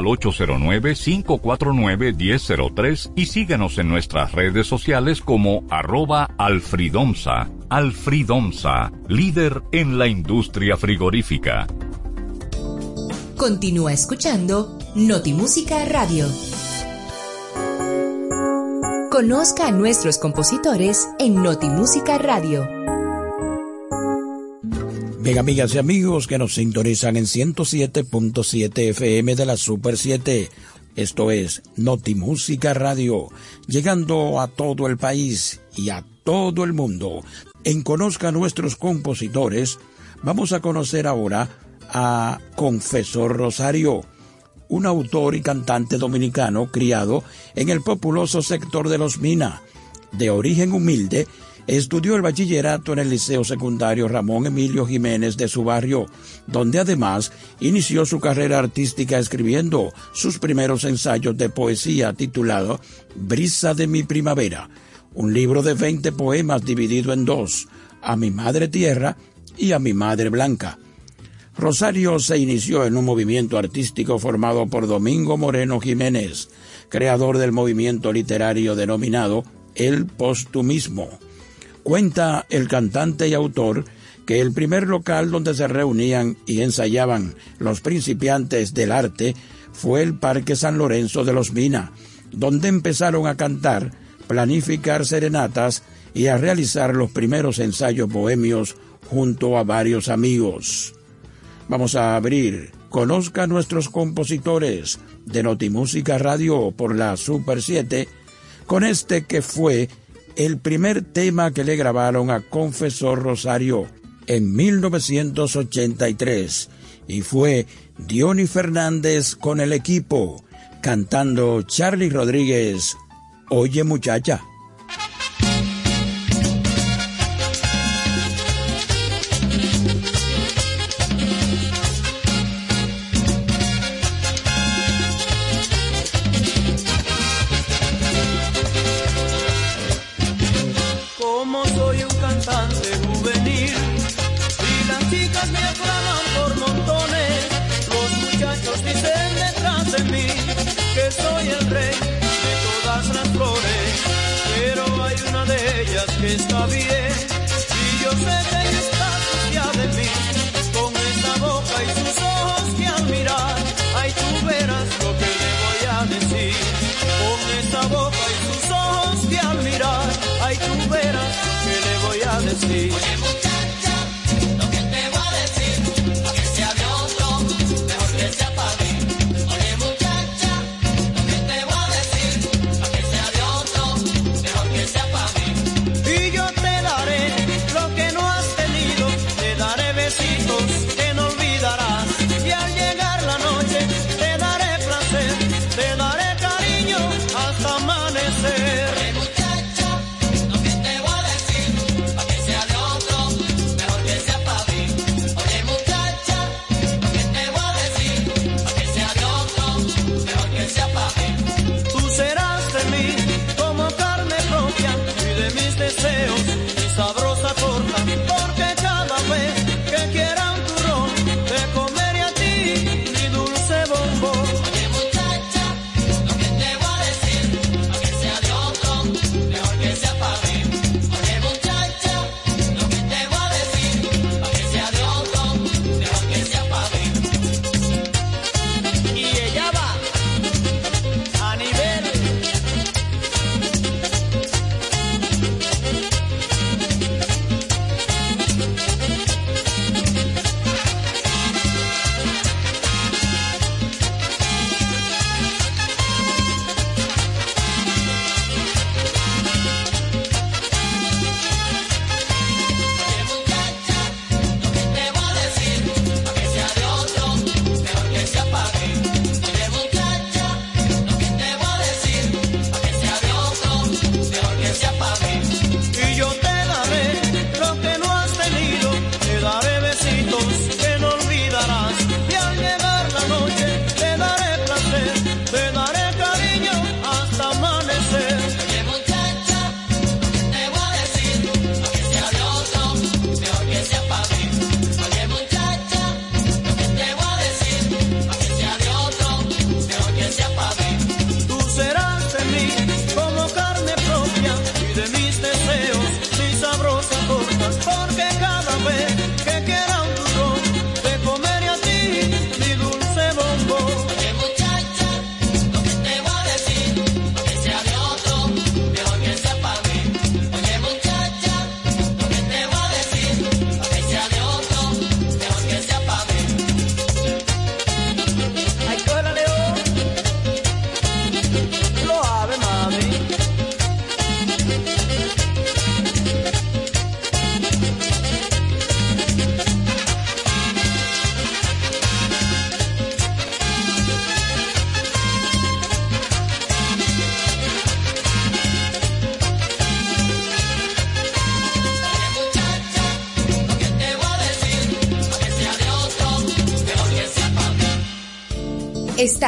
al 809-549-1003 y síguenos en nuestras redes sociales como arroba alfridomsa. Alfridomsa, líder en la industria frigorífica. Continúa escuchando Notimúsica Radio. Conozca a nuestros compositores en Notimúsica Radio. Bien, amigas y amigos que nos sintonizan en 107.7 FM de la Super 7. Esto es Notimúsica Radio, llegando a todo el país y a todo el mundo. En Conozca a nuestros compositores, vamos a conocer ahora a Confesor Rosario, un autor y cantante dominicano criado en el populoso sector de Los Mina, de origen humilde Estudió el bachillerato en el Liceo Secundario Ramón Emilio Jiménez de su barrio, donde además inició su carrera artística escribiendo sus primeros ensayos de poesía titulado Brisa de mi primavera, un libro de 20 poemas dividido en dos, A mi madre tierra y A mi madre blanca. Rosario se inició en un movimiento artístico formado por Domingo Moreno Jiménez, creador del movimiento literario denominado el postumismo Cuenta el cantante y autor que el primer local donde se reunían y ensayaban los principiantes del arte fue el Parque San Lorenzo de los Mina, donde empezaron a cantar, planificar serenatas y a realizar los primeros ensayos bohemios junto a varios amigos. Vamos a abrir Conozca a nuestros compositores de Notimúsica Radio por la Super 7 con este que fue el primer tema que le grabaron a Confesor Rosario en 1983 y fue Diony Fernández con el equipo cantando Charlie Rodríguez, Oye muchacha.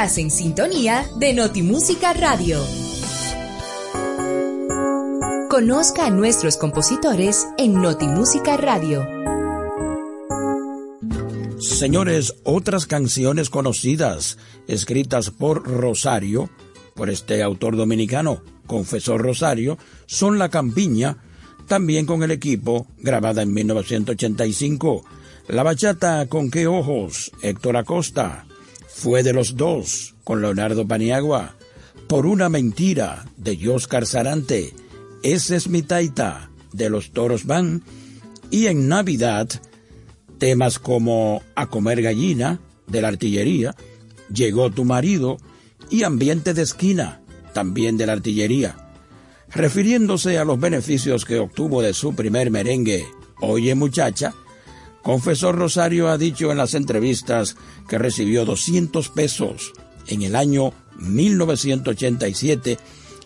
Estás en sintonía de Notimúsica Radio. Conozca a nuestros compositores en Notimúsica Radio. Señores, otras canciones conocidas, escritas por Rosario, por este autor dominicano, Confesor Rosario, son La Campiña, también con el equipo, grabada en 1985. La bachata con qué ojos, Héctor Acosta fue de los dos con Leonardo Paniagua. Por una mentira de Yoscar Sarante, ese es mi taita de los Toros Van. Y en Navidad, temas como A comer gallina de la artillería, Llegó tu marido y Ambiente de esquina, también de la artillería. Refiriéndose a los beneficios que obtuvo de su primer merengue, Oye muchacha, Confesor Rosario ha dicho en las entrevistas que recibió 200 pesos en el año 1987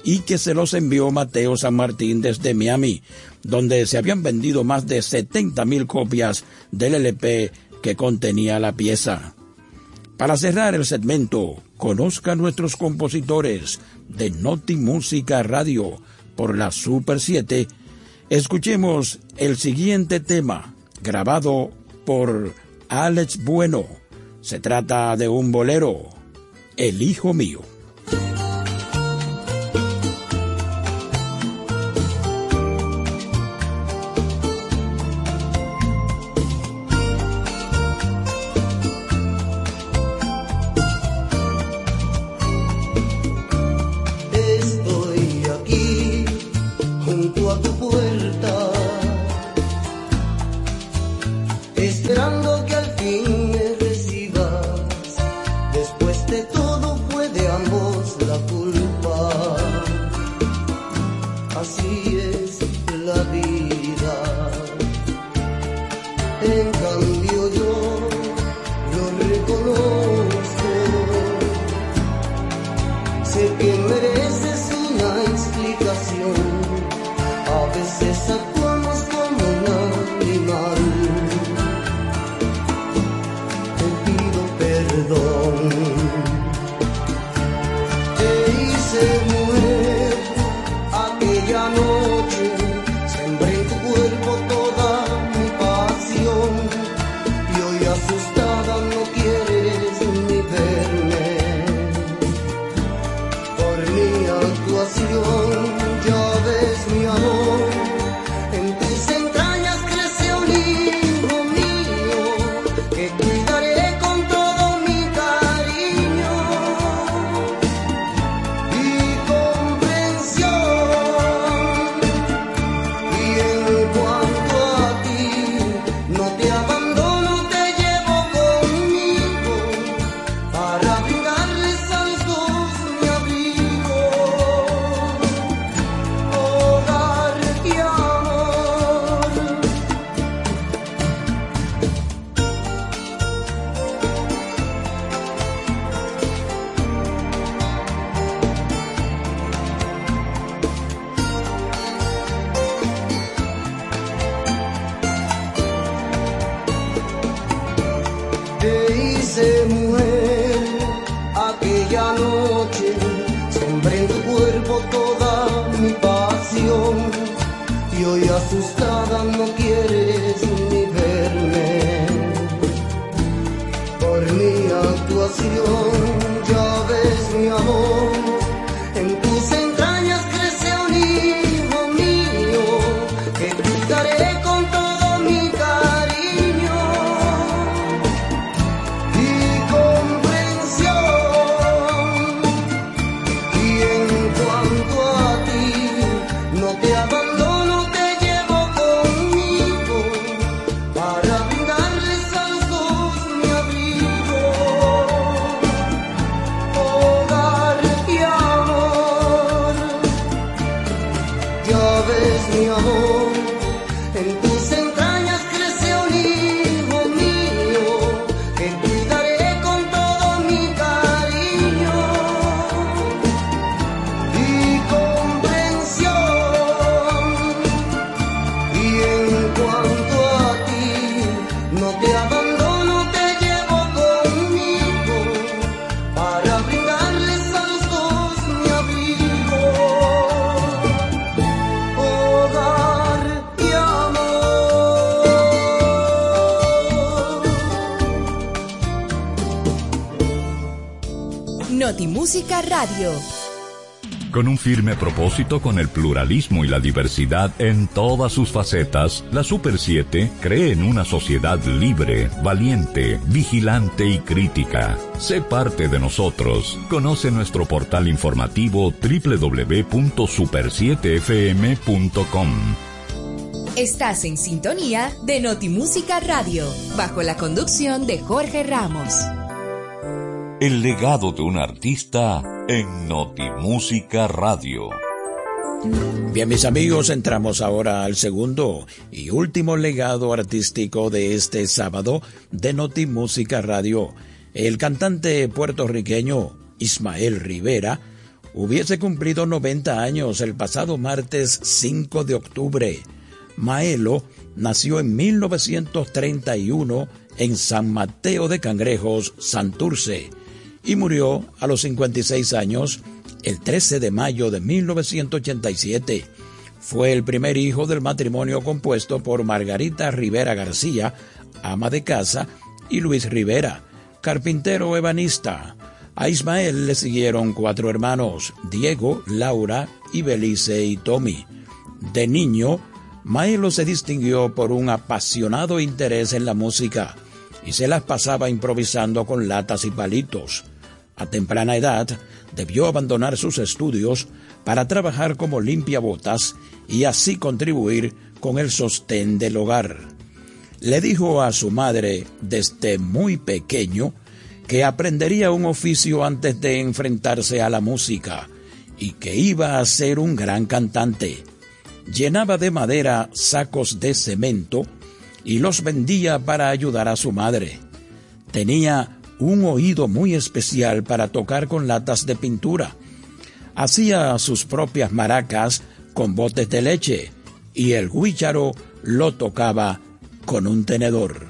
y que se los envió Mateo San Martín desde Miami, donde se habían vendido más de 70 mil copias del LP que contenía la pieza. Para cerrar el segmento, conozca a nuestros compositores de Noti Música Radio por la Super 7. Escuchemos el siguiente tema grabado por Alex Bueno. Se trata de un bolero, El Hijo Mío. Radio. Con un firme propósito con el pluralismo y la diversidad en todas sus facetas, la Super 7 cree en una sociedad libre, valiente, vigilante y crítica. Sé parte de nosotros. Conoce nuestro portal informativo www.super7fm.com. Estás en sintonía de Notimúsica Radio, bajo la conducción de Jorge Ramos. El legado de un artista en Notimúsica Radio. Bien, mis amigos, entramos ahora al segundo y último legado artístico de este sábado de Notimúsica Radio. El cantante puertorriqueño Ismael Rivera hubiese cumplido 90 años el pasado martes 5 de octubre. Maelo nació en 1931 en San Mateo de Cangrejos, Santurce y murió a los 56 años el 13 de mayo de 1987. Fue el primer hijo del matrimonio compuesto por Margarita Rivera García, ama de casa, y Luis Rivera, carpintero ebanista. A Ismael le siguieron cuatro hermanos, Diego, Laura, Ibelice y Tommy. De niño, Maelo se distinguió por un apasionado interés en la música y se las pasaba improvisando con latas y palitos. A temprana edad, debió abandonar sus estudios para trabajar como limpiabotas y así contribuir con el sostén del hogar. Le dijo a su madre desde muy pequeño que aprendería un oficio antes de enfrentarse a la música y que iba a ser un gran cantante. Llenaba de madera sacos de cemento y los vendía para ayudar a su madre. Tenía un oído muy especial para tocar con latas de pintura. Hacía sus propias maracas con botes de leche y el guícharo lo tocaba con un tenedor.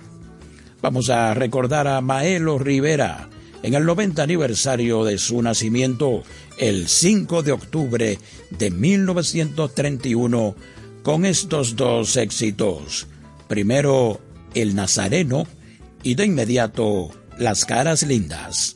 Vamos a recordar a Maelo Rivera en el 90 aniversario de su nacimiento, el 5 de octubre de 1931, con estos dos éxitos. Primero, El Nazareno y de inmediato, Las Caras Lindas.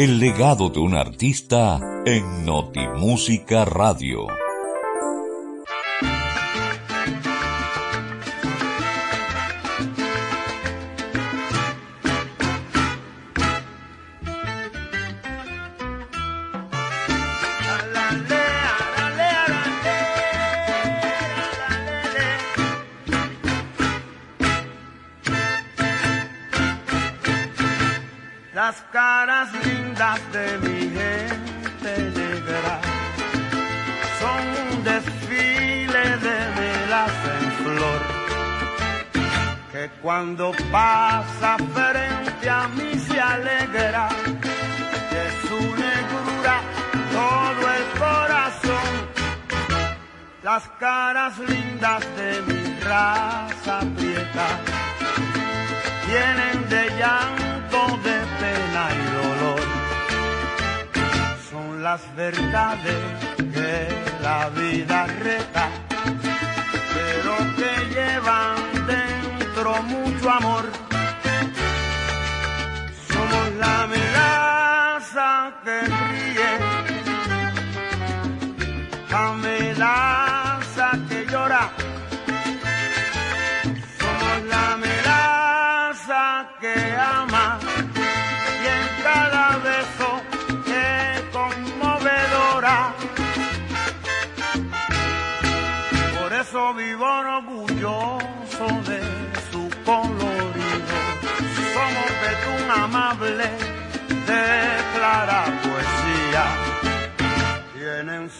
El legado de un artista en Notimúsica Radio. drama.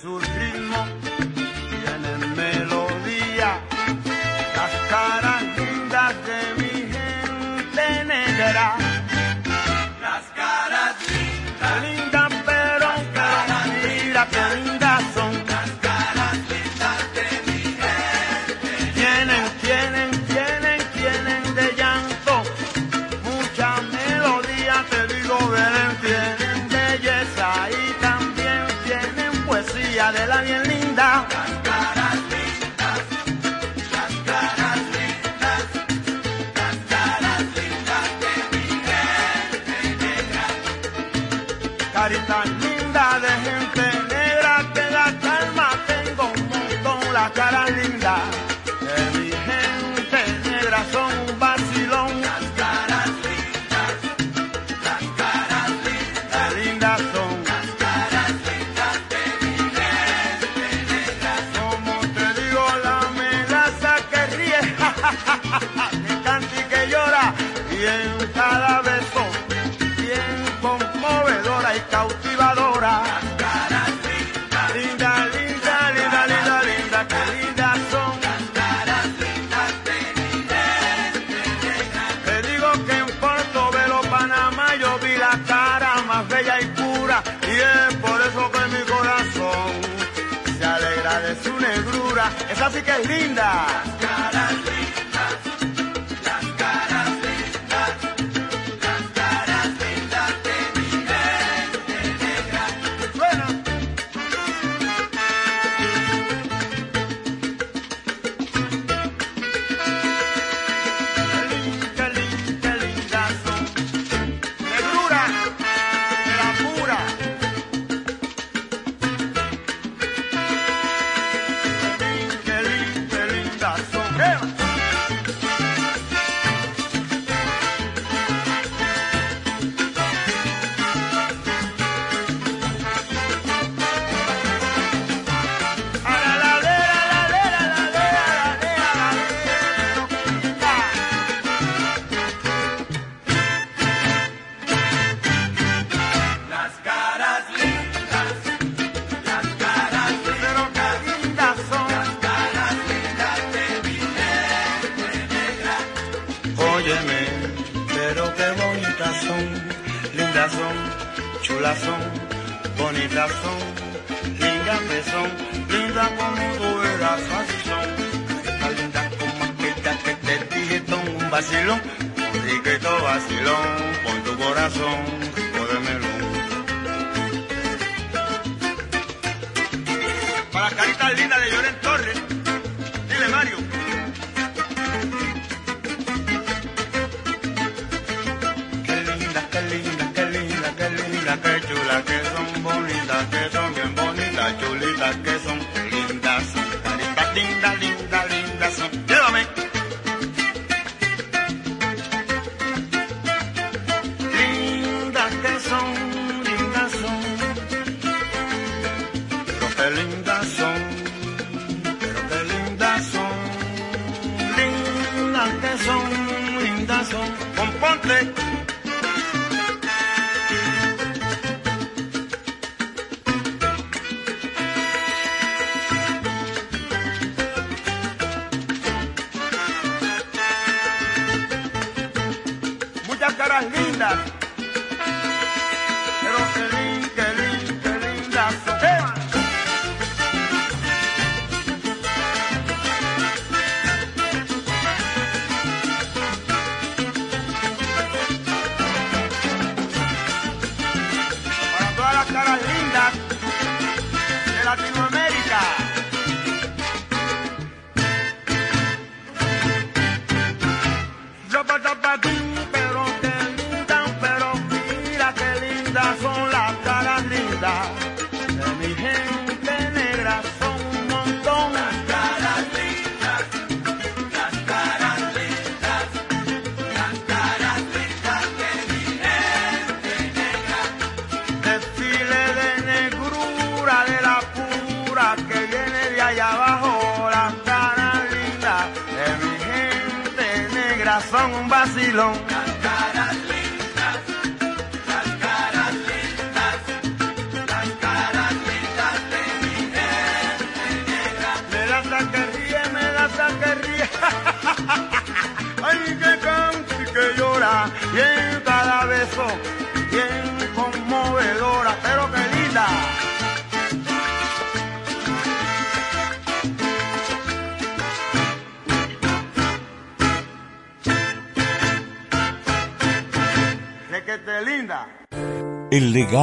azul así que es linda.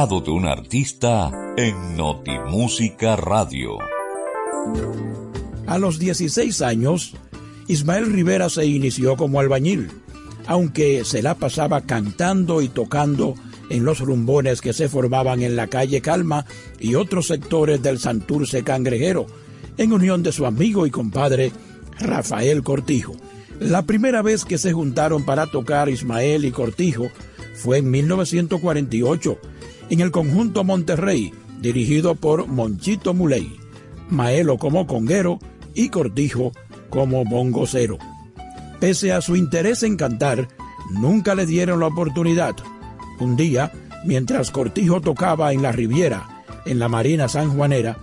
De un artista en Notimúsica Radio. A los 16 años, Ismael Rivera se inició como albañil, aunque se la pasaba cantando y tocando en los rumbones que se formaban en la calle Calma y otros sectores del Santurce Cangrejero, en unión de su amigo y compadre Rafael Cortijo. La primera vez que se juntaron para tocar Ismael y Cortijo fue en 1948 en el conjunto Monterrey, dirigido por Monchito Muley, Maelo como conguero y Cortijo como bongocero. Pese a su interés en cantar, nunca le dieron la oportunidad. Un día, mientras Cortijo tocaba en la Riviera, en la Marina Sanjuanera,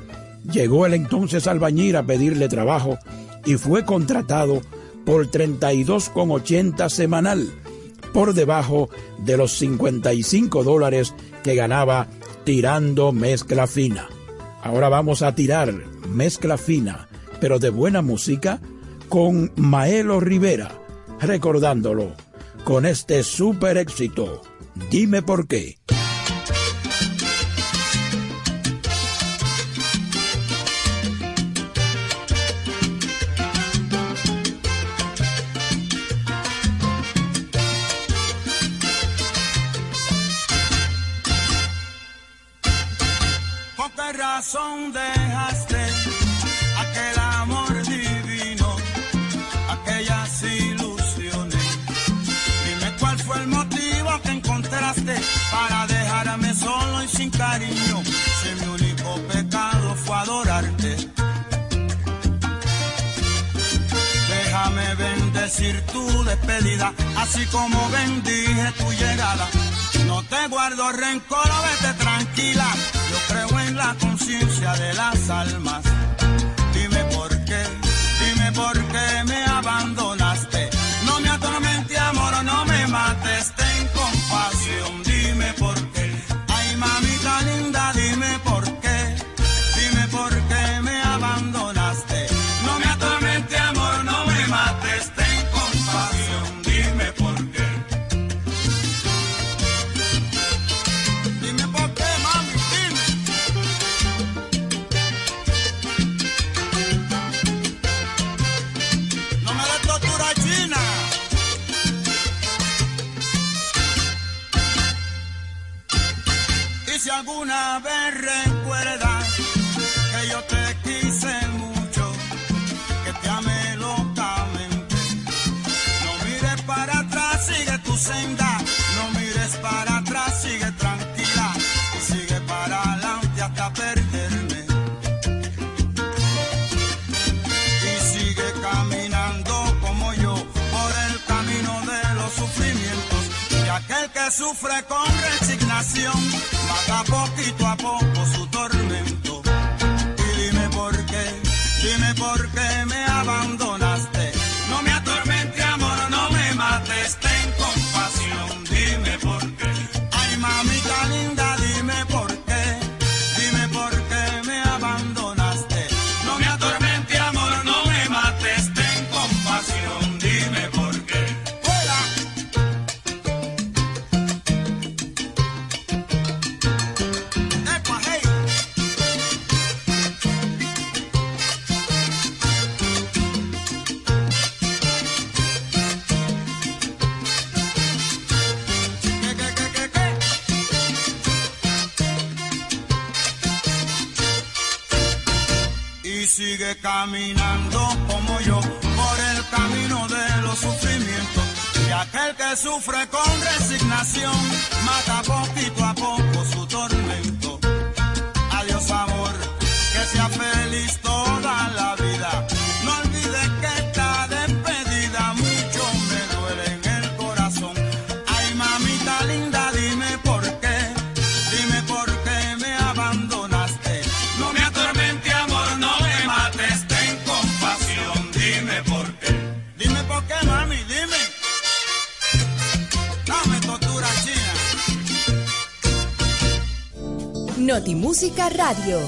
llegó el entonces albañil a pedirle trabajo y fue contratado por 32,80 semanal, por debajo de los 55 dólares que ganaba tirando mezcla fina. Ahora vamos a tirar mezcla fina, pero de buena música, con Maelo Rivera, recordándolo con este super éxito. Dime por qué. Cariño. Si mi único pecado fue adorarte. Déjame bendecir tu despedida, así como bendije tu llegada. No te guardo rencor, vete tranquila. Yo creo en la conciencia de las almas. Dime por qué, dime por qué sufre con resignación, mata poquito a poco caminando como yo por el camino de los sufrimientos. Y aquel que sufre con resignación mata poquito Notimúsica Radio.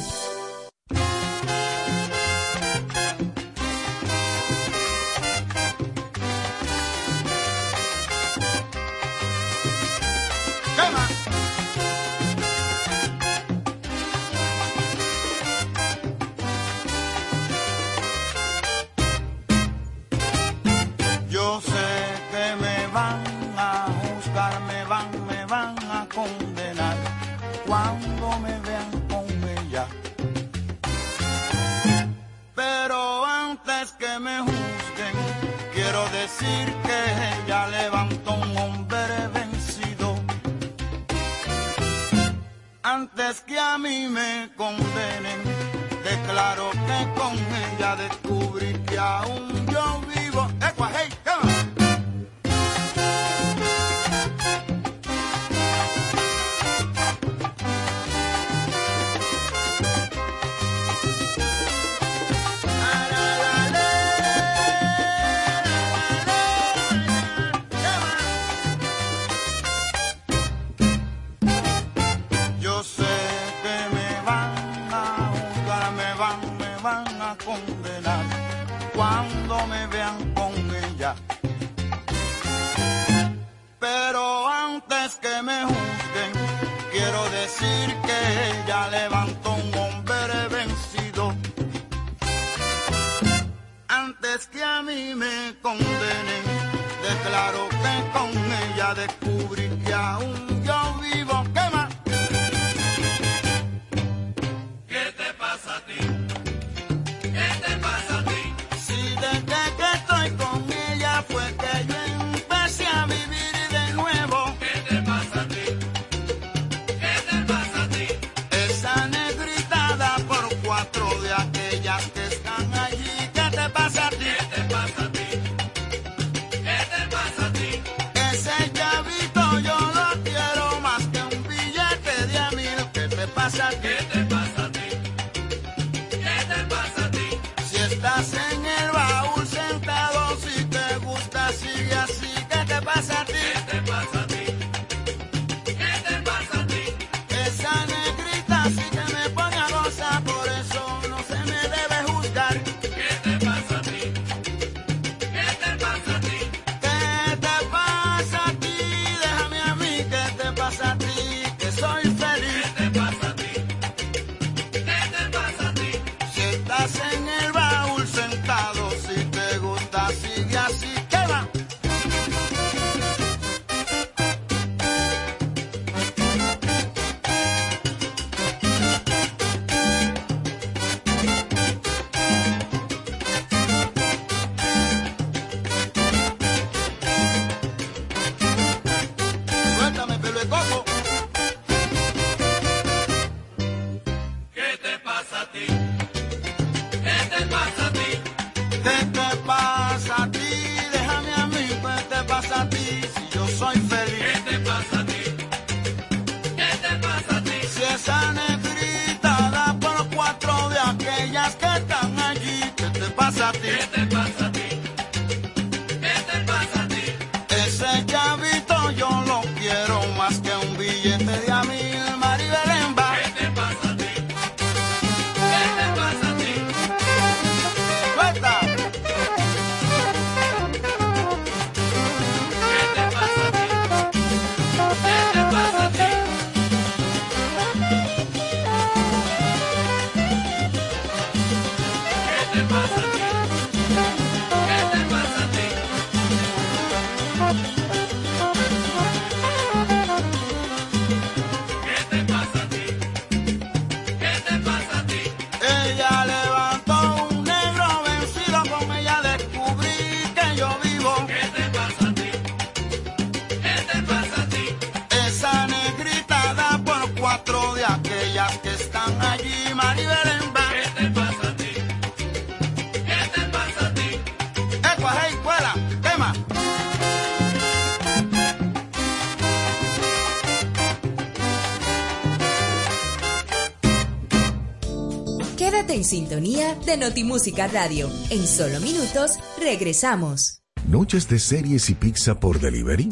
Quédate en sintonía de Notimúsica Radio. En solo minutos regresamos. ¿Noches de series y pizza por delivery?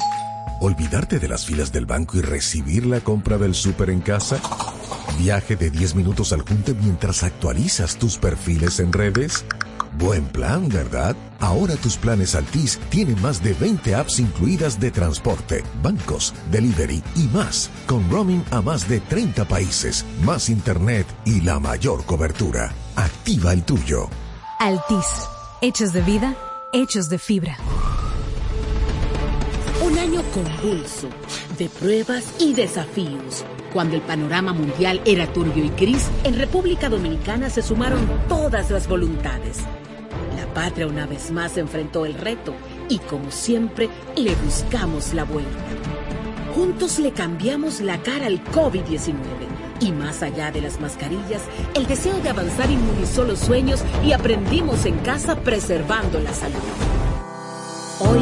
¿Olvidarte de las filas del banco y recibir la compra del súper en casa? ¿Viaje de 10 minutos al junte mientras actualizas tus perfiles en redes? Buen plan, ¿verdad? Ahora tus planes Altis tienen más de 20 apps incluidas de transporte, bancos, delivery y más, con roaming a más de 30 países, más internet y la mayor cobertura. Activa el tuyo. Altis. Hechos de vida, hechos de fibra. Un año convulso de pruebas y desafíos. Cuando el panorama mundial era turbio y gris, en República Dominicana se sumaron todas las voluntades. Patria una vez más enfrentó el reto y como siempre le buscamos la vuelta. Juntos le cambiamos la cara al COVID-19 y más allá de las mascarillas, el deseo de avanzar inmunizó los sueños y aprendimos en casa preservando la salud. Hoy,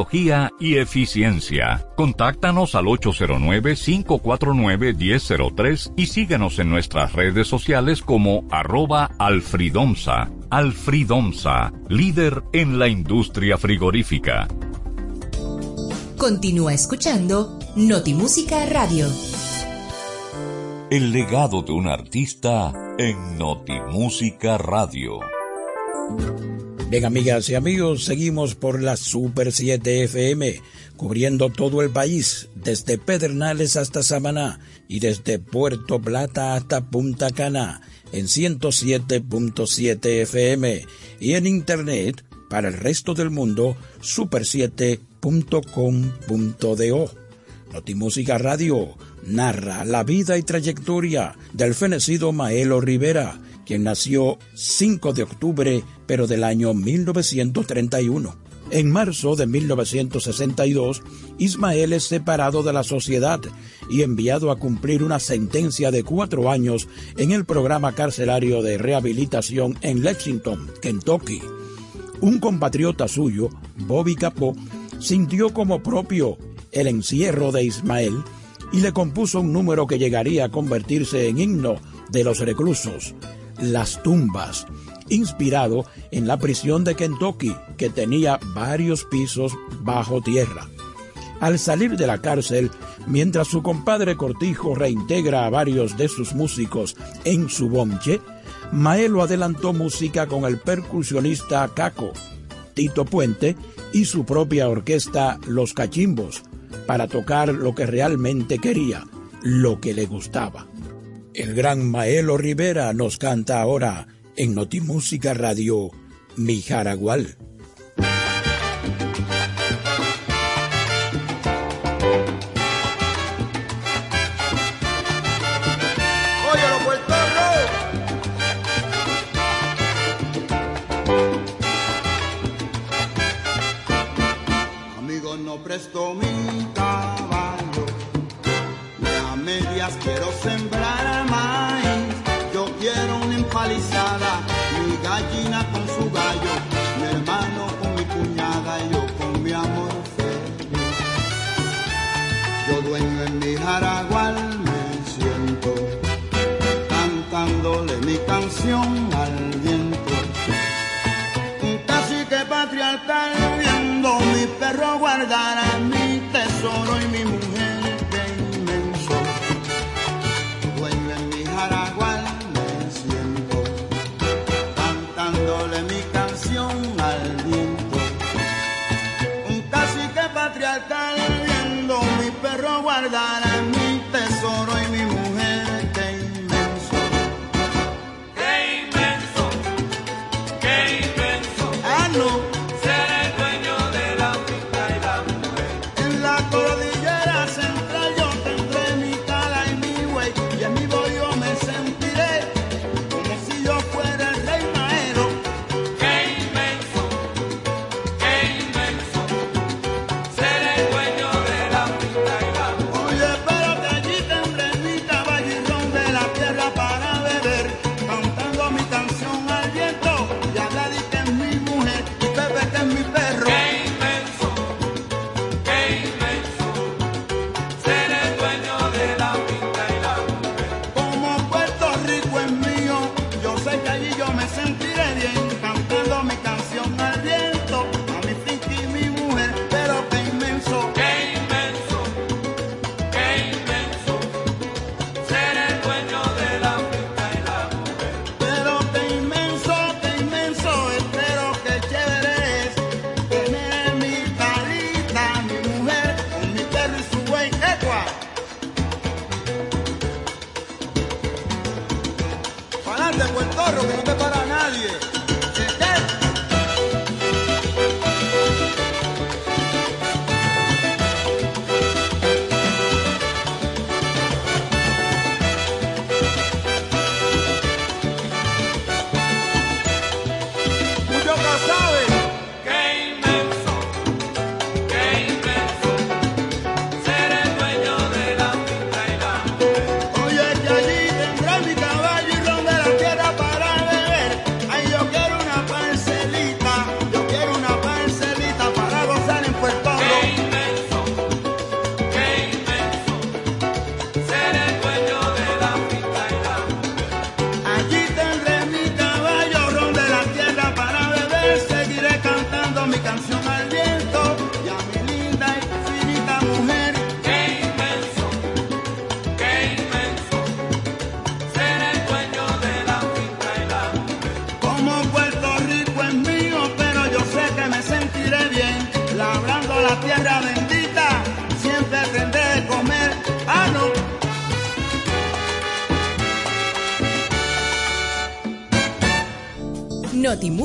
y eficiencia. Contáctanos al 809-549-1003 y síguenos en nuestras redes sociales como arroba alfridomsa. Alfridomsa, líder en la industria frigorífica. Continúa escuchando Notimúsica Radio. El legado de un artista en Notimúsica Radio. Bien, amigas y amigos, seguimos por la Super 7 FM, cubriendo todo el país, desde Pedernales hasta Samaná y desde Puerto Plata hasta Punta Cana, en 107.7 FM y en Internet para el resto del mundo, super7.com.do. Notimúsica Radio narra la vida y trayectoria del fenecido Maelo Rivera, quien nació 5 de octubre, pero del año 1931. En marzo de 1962, Ismael es separado de la sociedad y enviado a cumplir una sentencia de cuatro años en el programa carcelario de rehabilitación en Lexington, Kentucky. Un compatriota suyo, Bobby Capó, sintió como propio el encierro de Ismael y le compuso un número que llegaría a convertirse en himno de los reclusos, las Tumbas, inspirado en la prisión de Kentucky, que tenía varios pisos bajo tierra. Al salir de la cárcel, mientras su compadre Cortijo reintegra a varios de sus músicos en su bonche, Maelo adelantó música con el percusionista Caco, Tito Puente y su propia orquesta Los Cachimbos, para tocar lo que realmente quería, lo que le gustaba. El gran Maelo Rivera nos canta ahora en Notimúsica Radio Mi Jaragual.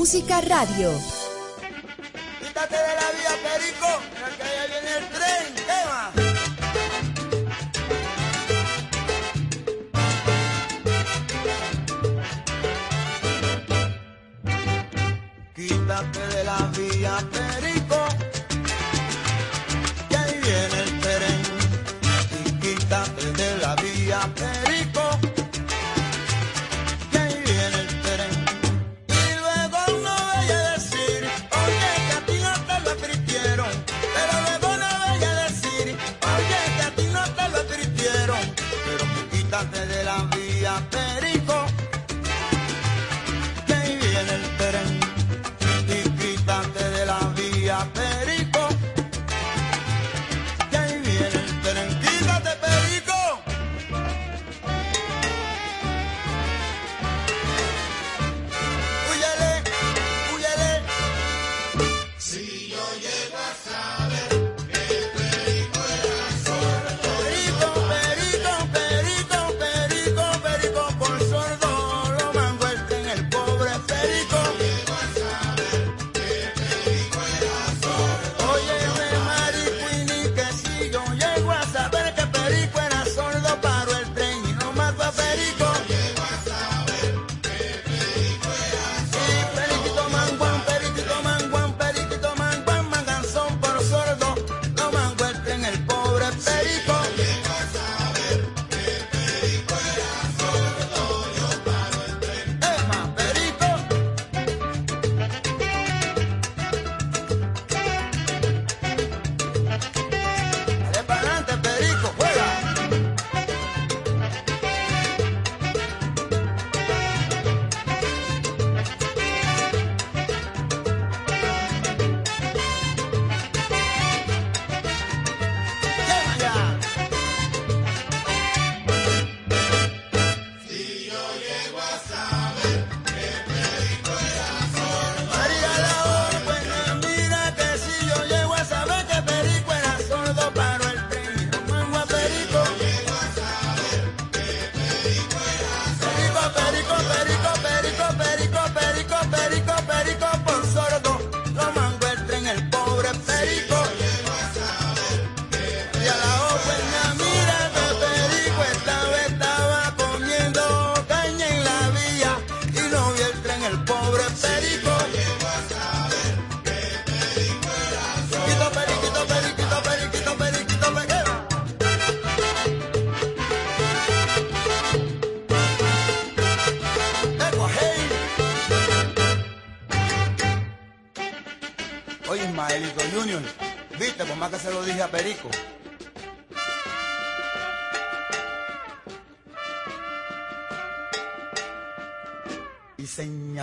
Música Radio. Quítate de la vía, Perico, que allá viene el tren, tema. Quítate de la vía, Perico.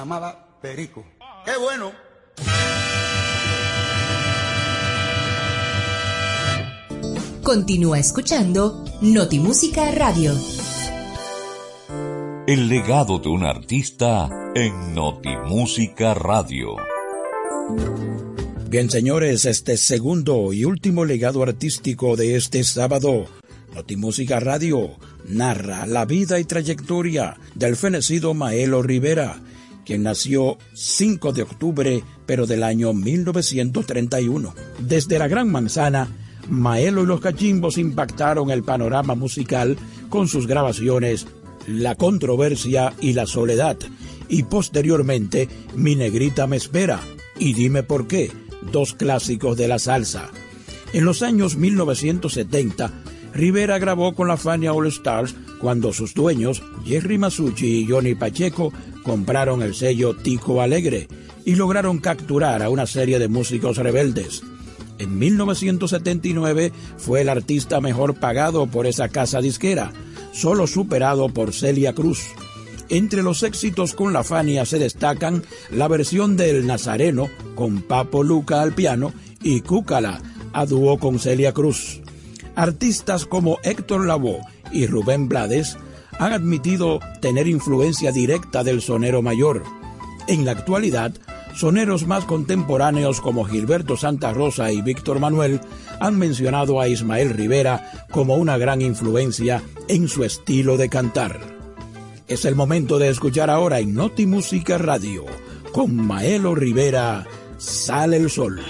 Llamaba Perico. ¡Qué bueno! Continúa escuchando Notimúsica Radio. El legado de un artista en Notimúsica Radio. Bien, señores, este segundo y último legado artístico de este sábado, Notimúsica Radio, narra la vida y trayectoria del fenecido Maelo Rivera, quien nació 5 de octubre, pero del año 1931. Desde la Gran Manzana, Maelo y los Cachimbos impactaron el panorama musical con sus grabaciones La controversia y la soledad, y posteriormente Mi negrita me espera y Dime por qué, dos clásicos de la salsa. En los años 1970, Rivera grabó con la Fania All Stars cuando sus dueños, Jerry Masucci y Johnny Pacheco, compraron el sello Tico Alegre y lograron capturar a una serie de músicos rebeldes. En 1979 fue el artista mejor pagado por esa casa disquera, solo superado por Celia Cruz. Entre los éxitos con la Fania se destacan la versión del Nazareno con Papo Luca al piano y Cúcala a dúo con Celia Cruz. Artistas como Héctor Lavoe y Rubén Blades han admitido tener influencia directa del sonero mayor. En la actualidad, soneros más contemporáneos como Gilberto Santa Rosa y Víctor Manuel han mencionado a Ismael Rivera como una gran influencia en su estilo de cantar. Es el momento de escuchar ahora en Noti Música Radio con Maelo Rivera, Sale el Sol.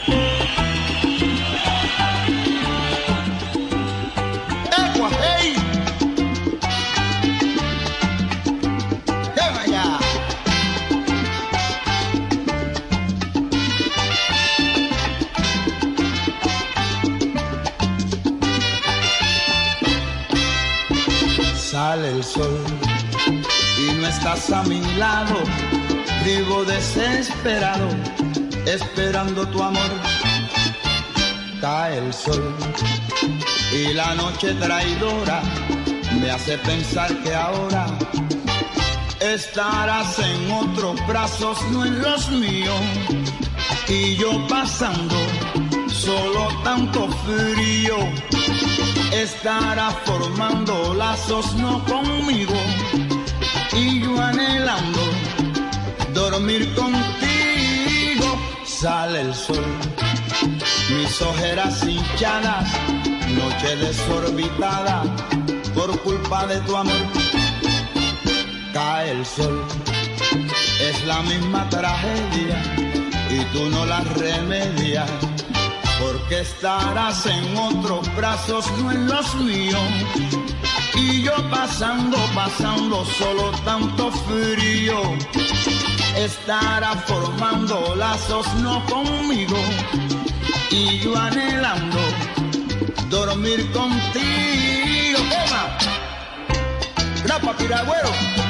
Sol y no estás a mi lado, vivo desesperado, esperando tu amor. Cae el sol y la noche traidora me hace pensar que ahora estarás en otros brazos, no en los míos, y yo pasando solo tanto frío. Estará formando lazos no conmigo y yo anhelando dormir contigo. Sale el sol, mis ojeras hinchadas, noche desorbitada por culpa de tu amor. Cae el sol, es la misma tragedia y tú no la remedias. Porque estarás en otros brazos, no en los míos. Y yo pasando, pasando solo tanto frío. Estará formando lazos no conmigo. Y yo anhelando dormir contigo. ¡Ema! ¡Grapa, piragüero!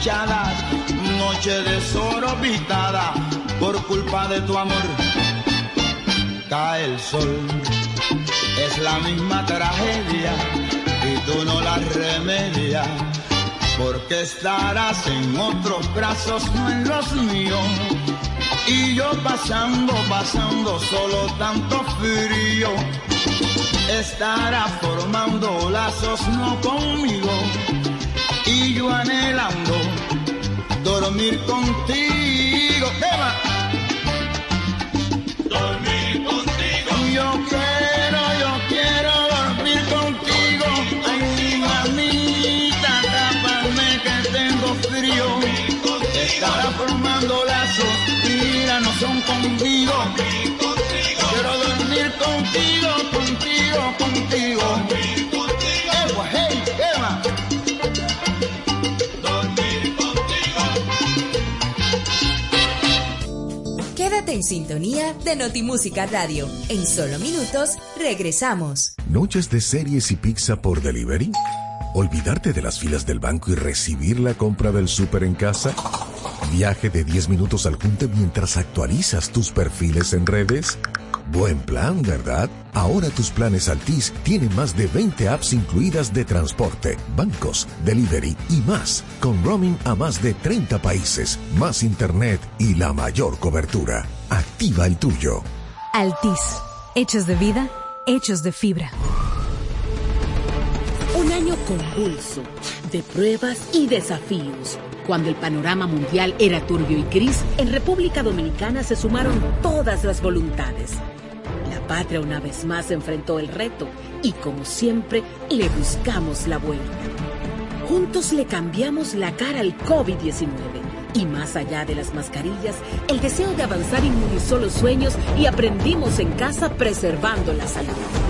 Ojeras hinchadas, noche desorbitada por culpa de tu amor. Cae el sol, es la misma tragedia y tú no la remedias. Porque estarás en otros brazos, no en los míos. Y yo pasando, pasando solo tanto frío. Estará formando lazos no conmigo. Y yo anhelando dormir contigo. ¡Eva! Dormir contigo. Yo quiero, yo quiero dormir contigo. Ay, mi mamita, tápame que tengo frío. Estará formando lazos, mira, no son conmigo. Quiero dormir contigo, contigo, contigo. En sintonía de Notimúsica Radio. En solo minutos regresamos. ¿Noches de series y pizza por delivery? ¿Olvidarte de las filas del banco y recibir la compra del súper en casa? ¿Viaje de 10 minutos al junte mientras actualizas tus perfiles en redes? Buen plan, ¿verdad? Ahora tus planes Altis tienen más de 20 apps incluidas de transporte, bancos, delivery y más, con roaming a más de 30 países, más internet y la mayor cobertura. Activa el tuyo. Altis. Hechos de vida, hechos de fibra. Un año convulso, de pruebas y desafíos. Cuando el panorama mundial era turbio y gris, en República Dominicana se sumaron todas las voluntades. Patria una vez más enfrentó el reto y como siempre le buscamos la vuelta. Juntos le cambiamos la cara al COVID-19 y más allá de las mascarillas, el deseo de avanzar inmunizó los sueños y aprendimos en casa preservando la salud.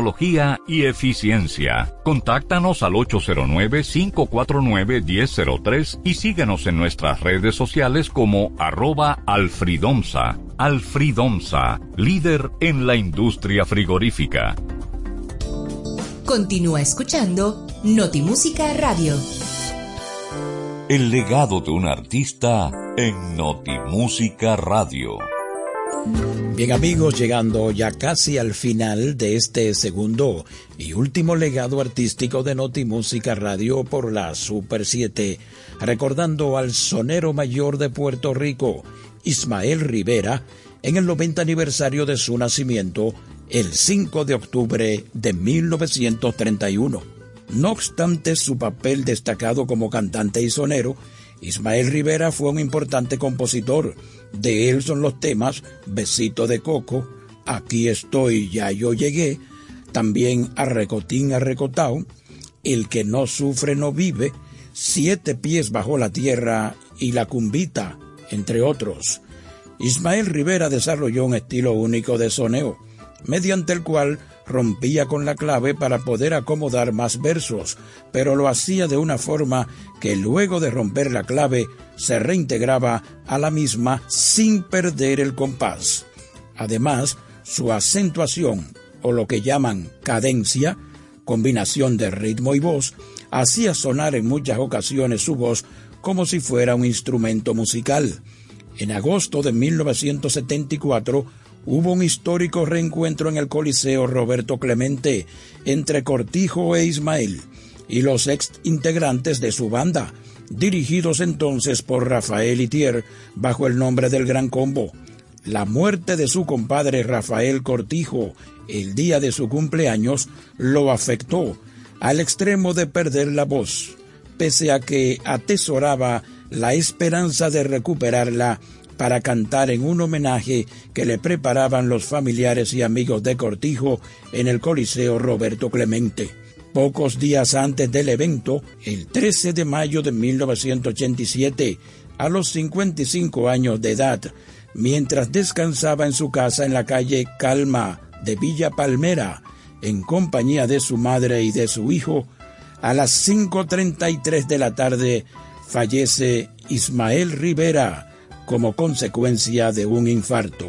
tecnología y eficiencia. Contáctanos al 809-549-1003 y síguenos en nuestras redes sociales como arroba alfridomsa. Alfridomsa, líder en la industria frigorífica. Continúa escuchando Notimúsica Radio. El legado de un artista en Notimúsica Radio. Bien amigos, llegando ya casi al final de este segundo y último legado artístico de Noti Música Radio por la Super 7, recordando al sonero mayor de Puerto Rico, Ismael Rivera, en el 90 aniversario de su nacimiento, el 5 de octubre de 1931. No obstante su papel destacado como cantante y sonero, Ismael Rivera fue un importante compositor. De él son los temas Besito de Coco, Aquí estoy, ya yo llegué, también Arrecotín Arrecotao, El que no sufre no vive, Siete pies bajo la tierra y La cumbita, entre otros. Ismael Rivera desarrolló un estilo único de soneo, mediante el cual rompía con la clave para poder acomodar más versos, pero lo hacía de una forma que luego de romper la clave se reintegraba a la misma sin perder el compás. Además, su acentuación, o lo que llaman cadencia, combinación de ritmo y voz, hacía sonar en muchas ocasiones su voz como si fuera un instrumento musical. En agosto de 1974 hubo un histórico reencuentro en el Coliseo Roberto Clemente entre Cortijo e Ismael y los ex integrantes de su banda, dirigidos entonces por Rafael Itier bajo el nombre del Gran Combo. La muerte de su compadre Rafael Cortijo el día de su cumpleaños lo afectó al extremo de perder la voz, pese a que atesoraba la esperanza de recuperarla para cantar en un homenaje que le preparaban los familiares y amigos de Cortijo en el Coliseo Roberto Clemente. Pocos días antes del evento, el 13 de mayo de 1987, a los 55 años de edad, mientras descansaba en su casa en la calle Calma de Villa Palmera, en compañía de su madre y de su hijo, a las 5.33 de la tarde fallece Ismael Rivera, como consecuencia de un infarto.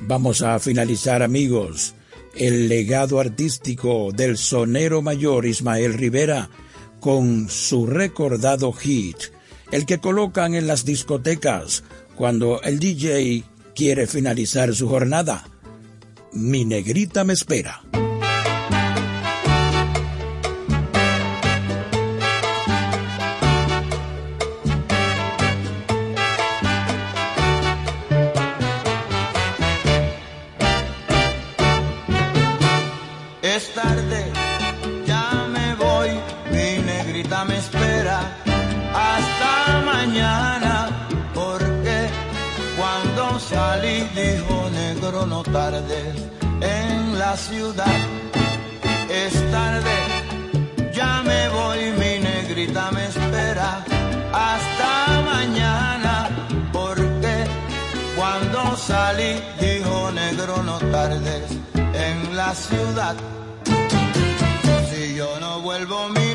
Vamos a finalizar amigos el legado artístico del sonero mayor Ismael Rivera con su recordado hit, el que colocan en las discotecas cuando el DJ quiere finalizar su jornada. Mi negrita me espera. Ciudad, es tarde, ya me voy, mi negrita me espera hasta mañana, porque cuando salí dijo negro no tardes en la ciudad. Si yo no vuelvo, mi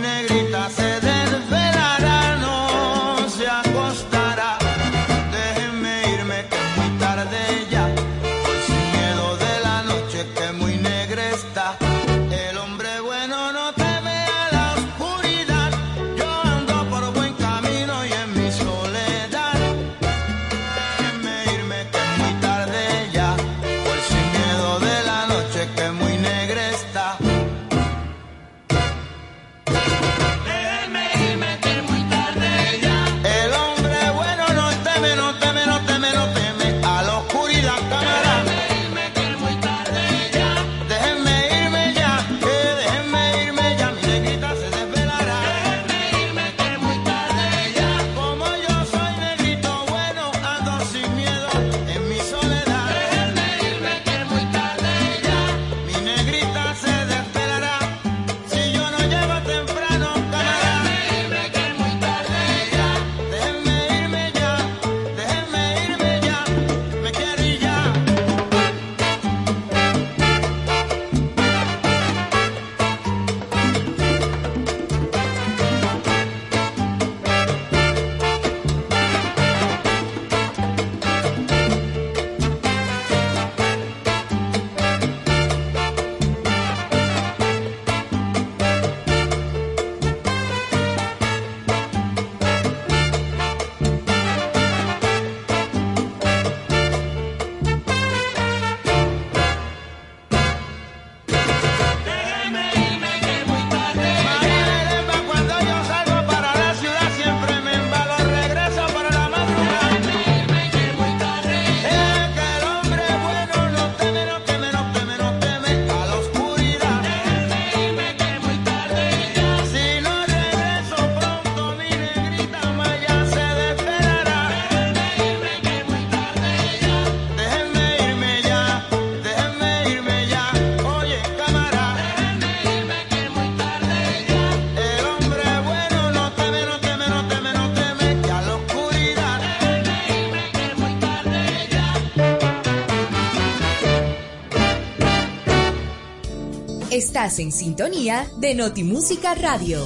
En sintonía de Notimúsica Radio.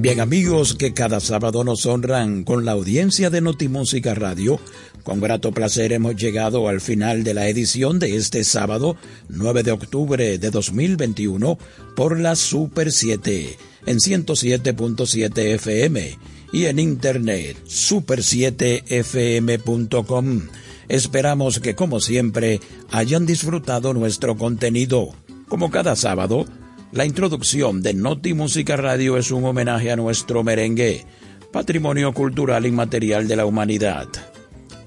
Bien amigos que cada sábado nos honran con la audiencia de Notimúsica Radio, con grato placer hemos llegado al final de la edición de este sábado 9 de octubre de 2021 por la Super 7 en 107.7 FM y en internet super7fm.com. Esperamos que como siempre hayan disfrutado nuestro contenido. Como cada sábado, la introducción de Noti Música Radio es un homenaje a nuestro merengue, patrimonio cultural inmaterial de la humanidad.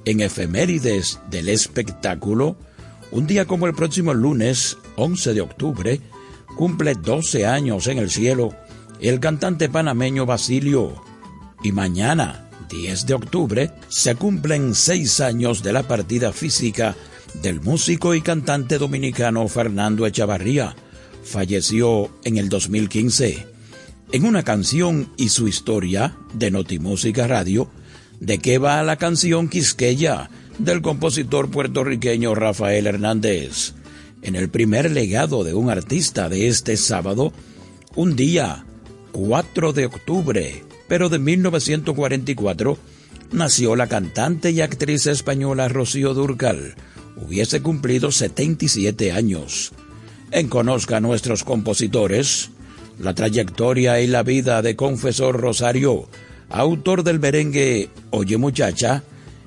En efemérides del espectáculo, un día como el próximo lunes, 11 de octubre, cumple 12 años en el cielo el cantante panameño Basilio. Y mañana, 10 de octubre, se cumplen seis años de la partida física del músico y cantante dominicano Fernando Echavarría. Falleció en el 2015. En una canción y su historia de Notimúsica Radio, ¿de qué va la canción Quisqueya del compositor puertorriqueño Rafael Hernández? En el primer legado de un artista de este sábado, un día, 4 de octubre, pero de 1944, nació la cantante y actriz española Rocío Durcal. Hubiese cumplido 77 años. En Conozca a nuestros compositores, la trayectoria y la vida de Confesor Rosario, autor del merengue Oye Muchacha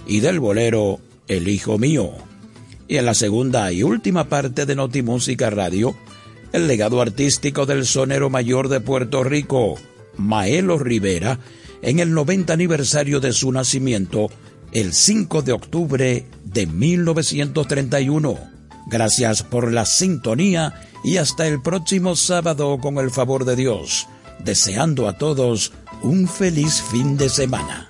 y del bolero El Hijo Mío. Y en la segunda y última parte de Notimúsica Radio, el legado artístico del sonero mayor de Puerto Rico, Maelo Rivera, en el 90 aniversario de su nacimiento, el 5 de octubre de 1931. Gracias por la sintonía y hasta el próximo sábado con el favor de Dios, deseando a todos un feliz fin de semana.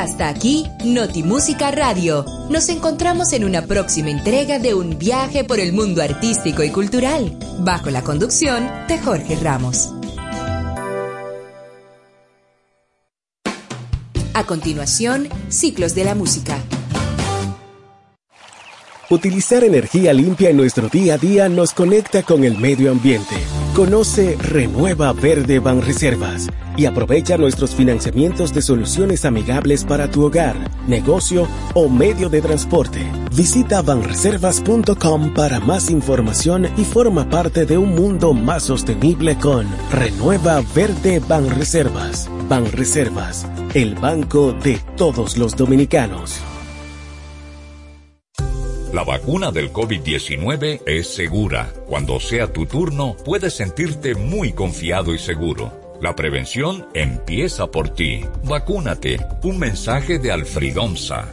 Hasta aquí, Notimúsica Radio. Nos encontramos en una próxima entrega de un viaje por el mundo artístico y cultural, bajo la conducción de Jorge Ramos. A continuación, Ciclos de la Música. Utilizar energía limpia en nuestro día a día nos conecta con el medio ambiente. Conoce Renueva Verde Banreservas y aprovecha nuestros financiamientos de soluciones amigables para tu hogar, negocio o medio de transporte. Visita banreservas.com para más información y forma parte de un mundo más sostenible con Renueva Verde Banreservas. Banreservas, el banco de todos los dominicanos. La vacuna del COVID-19 es segura. Cuando sea tu turno, puedes sentirte muy confiado y seguro. La prevención empieza por ti. Vacúnate. Un mensaje de Alfredomsa.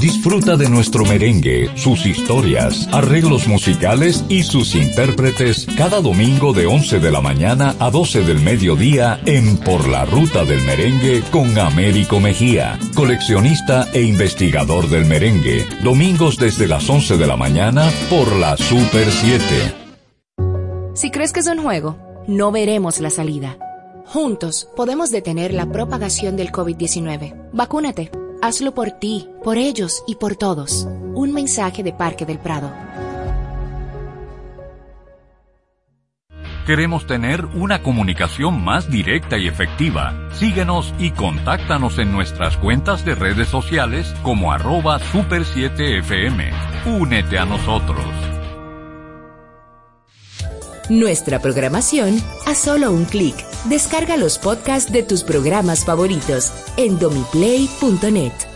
Disfruta de nuestro merengue, sus historias, arreglos musicales y sus intérpretes cada domingo de 11 de la mañana a 12 del mediodía en Por la Ruta del Merengue con Américo Mejía, coleccionista e investigador del merengue. Domingos desde las 11 de la mañana por la Super 7. Si crees que es un juego, no veremos la salida. Juntos podemos detener la propagación del COVID-19. Vacúnate. Hazlo por ti, por ellos y por todos. Un mensaje de Parque del Prado. Queremos tener una comunicación más directa y efectiva. Síguenos y contáctanos en nuestras cuentas de redes sociales como arroba super7fm. Únete a nosotros. Nuestra programación a solo un clic. Descarga los podcasts de tus programas favoritos en domiplay.net.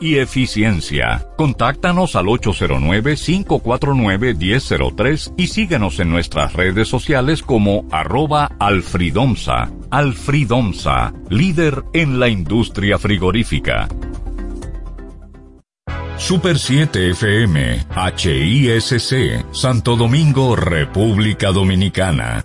y eficiencia. Contáctanos al 809-549-1003 y síguenos en nuestras redes sociales como arroba alfridomsa. Alfridomsa, líder en la industria frigorífica. Super 7 FM, HISC, Santo Domingo, República Dominicana.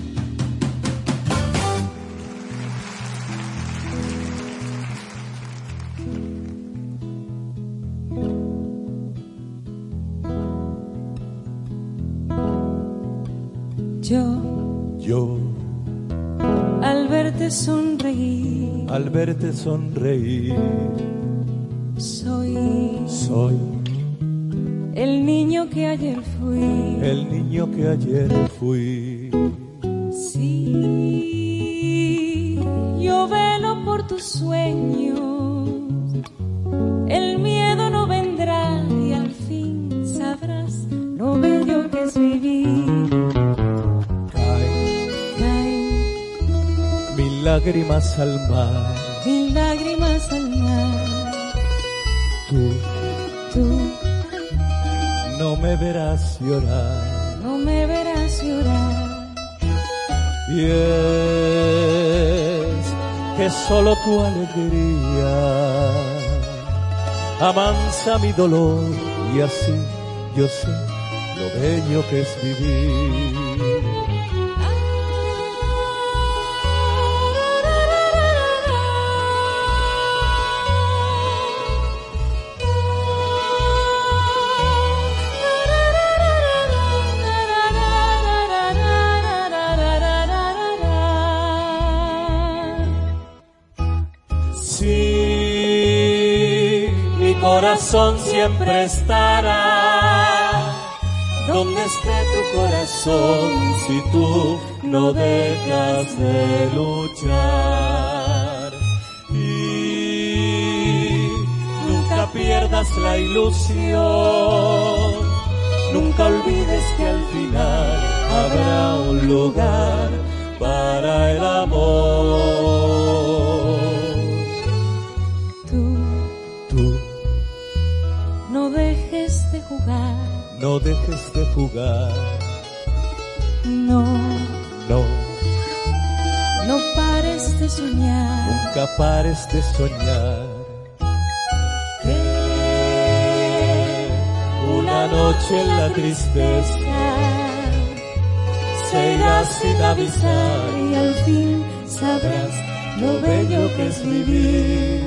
Verte sonreír, soy soy el niño que ayer fui. el niño que ayer fui. Sí, yo velo por tus sueños. El miedo no vendrá y al fin sabrás lo bello que es vivir. Caen Mil lágrimas al mar, me verás llorar. no me verás llorar. Y es que solo tu alegría amansa mi dolor y así yo sé lo bello que es vivir. Corazón siempre estará donde esté tu corazón si tú no dejas de luchar. Y nunca pierdas la ilusión, nunca olvides que al final habrá un lugar para el amor. Dejes de jugar, no, no, no pares de soñar. nunca pares de soñar. Una noche en la tristeza se irá sin avisar y al fin sabrás lo bello que es vivir.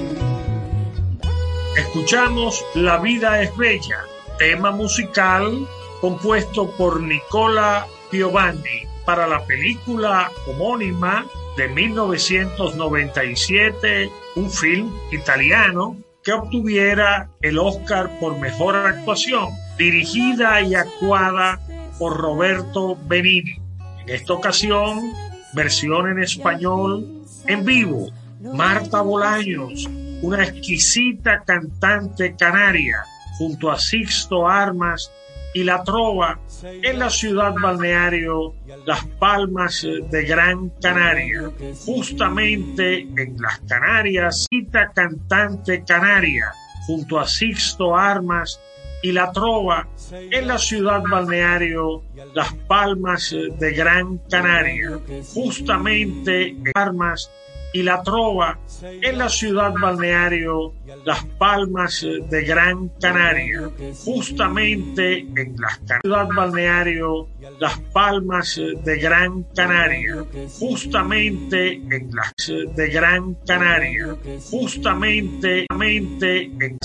Escuchamos La vida es bella, tema musical compuesto por Nicola Piovanni para la película homónima de 1997, un film italiano que obtuviera el Oscar por mejor actuación, dirigida y actuada por Roberto Benini. En esta ocasión, versión en español en vivo, Marta Bolaños, una exquisita cantante canaria, junto a Sixto Armas y La Trova, en la ciudad balneario Las Palmas de Gran Canaria, justamente en las Canarias, cita cantante canaria, junto a Sixto Armas y La Trova, en la ciudad balneario Las Palmas de Gran Canaria, justamente en Armas y La Trova, en la ciudad balneario Las Palmas de Gran Canaria, justamente en la ciudad balneario Las Palmas de Gran Canaria, justamente en la de Gran Canaria, justamente, en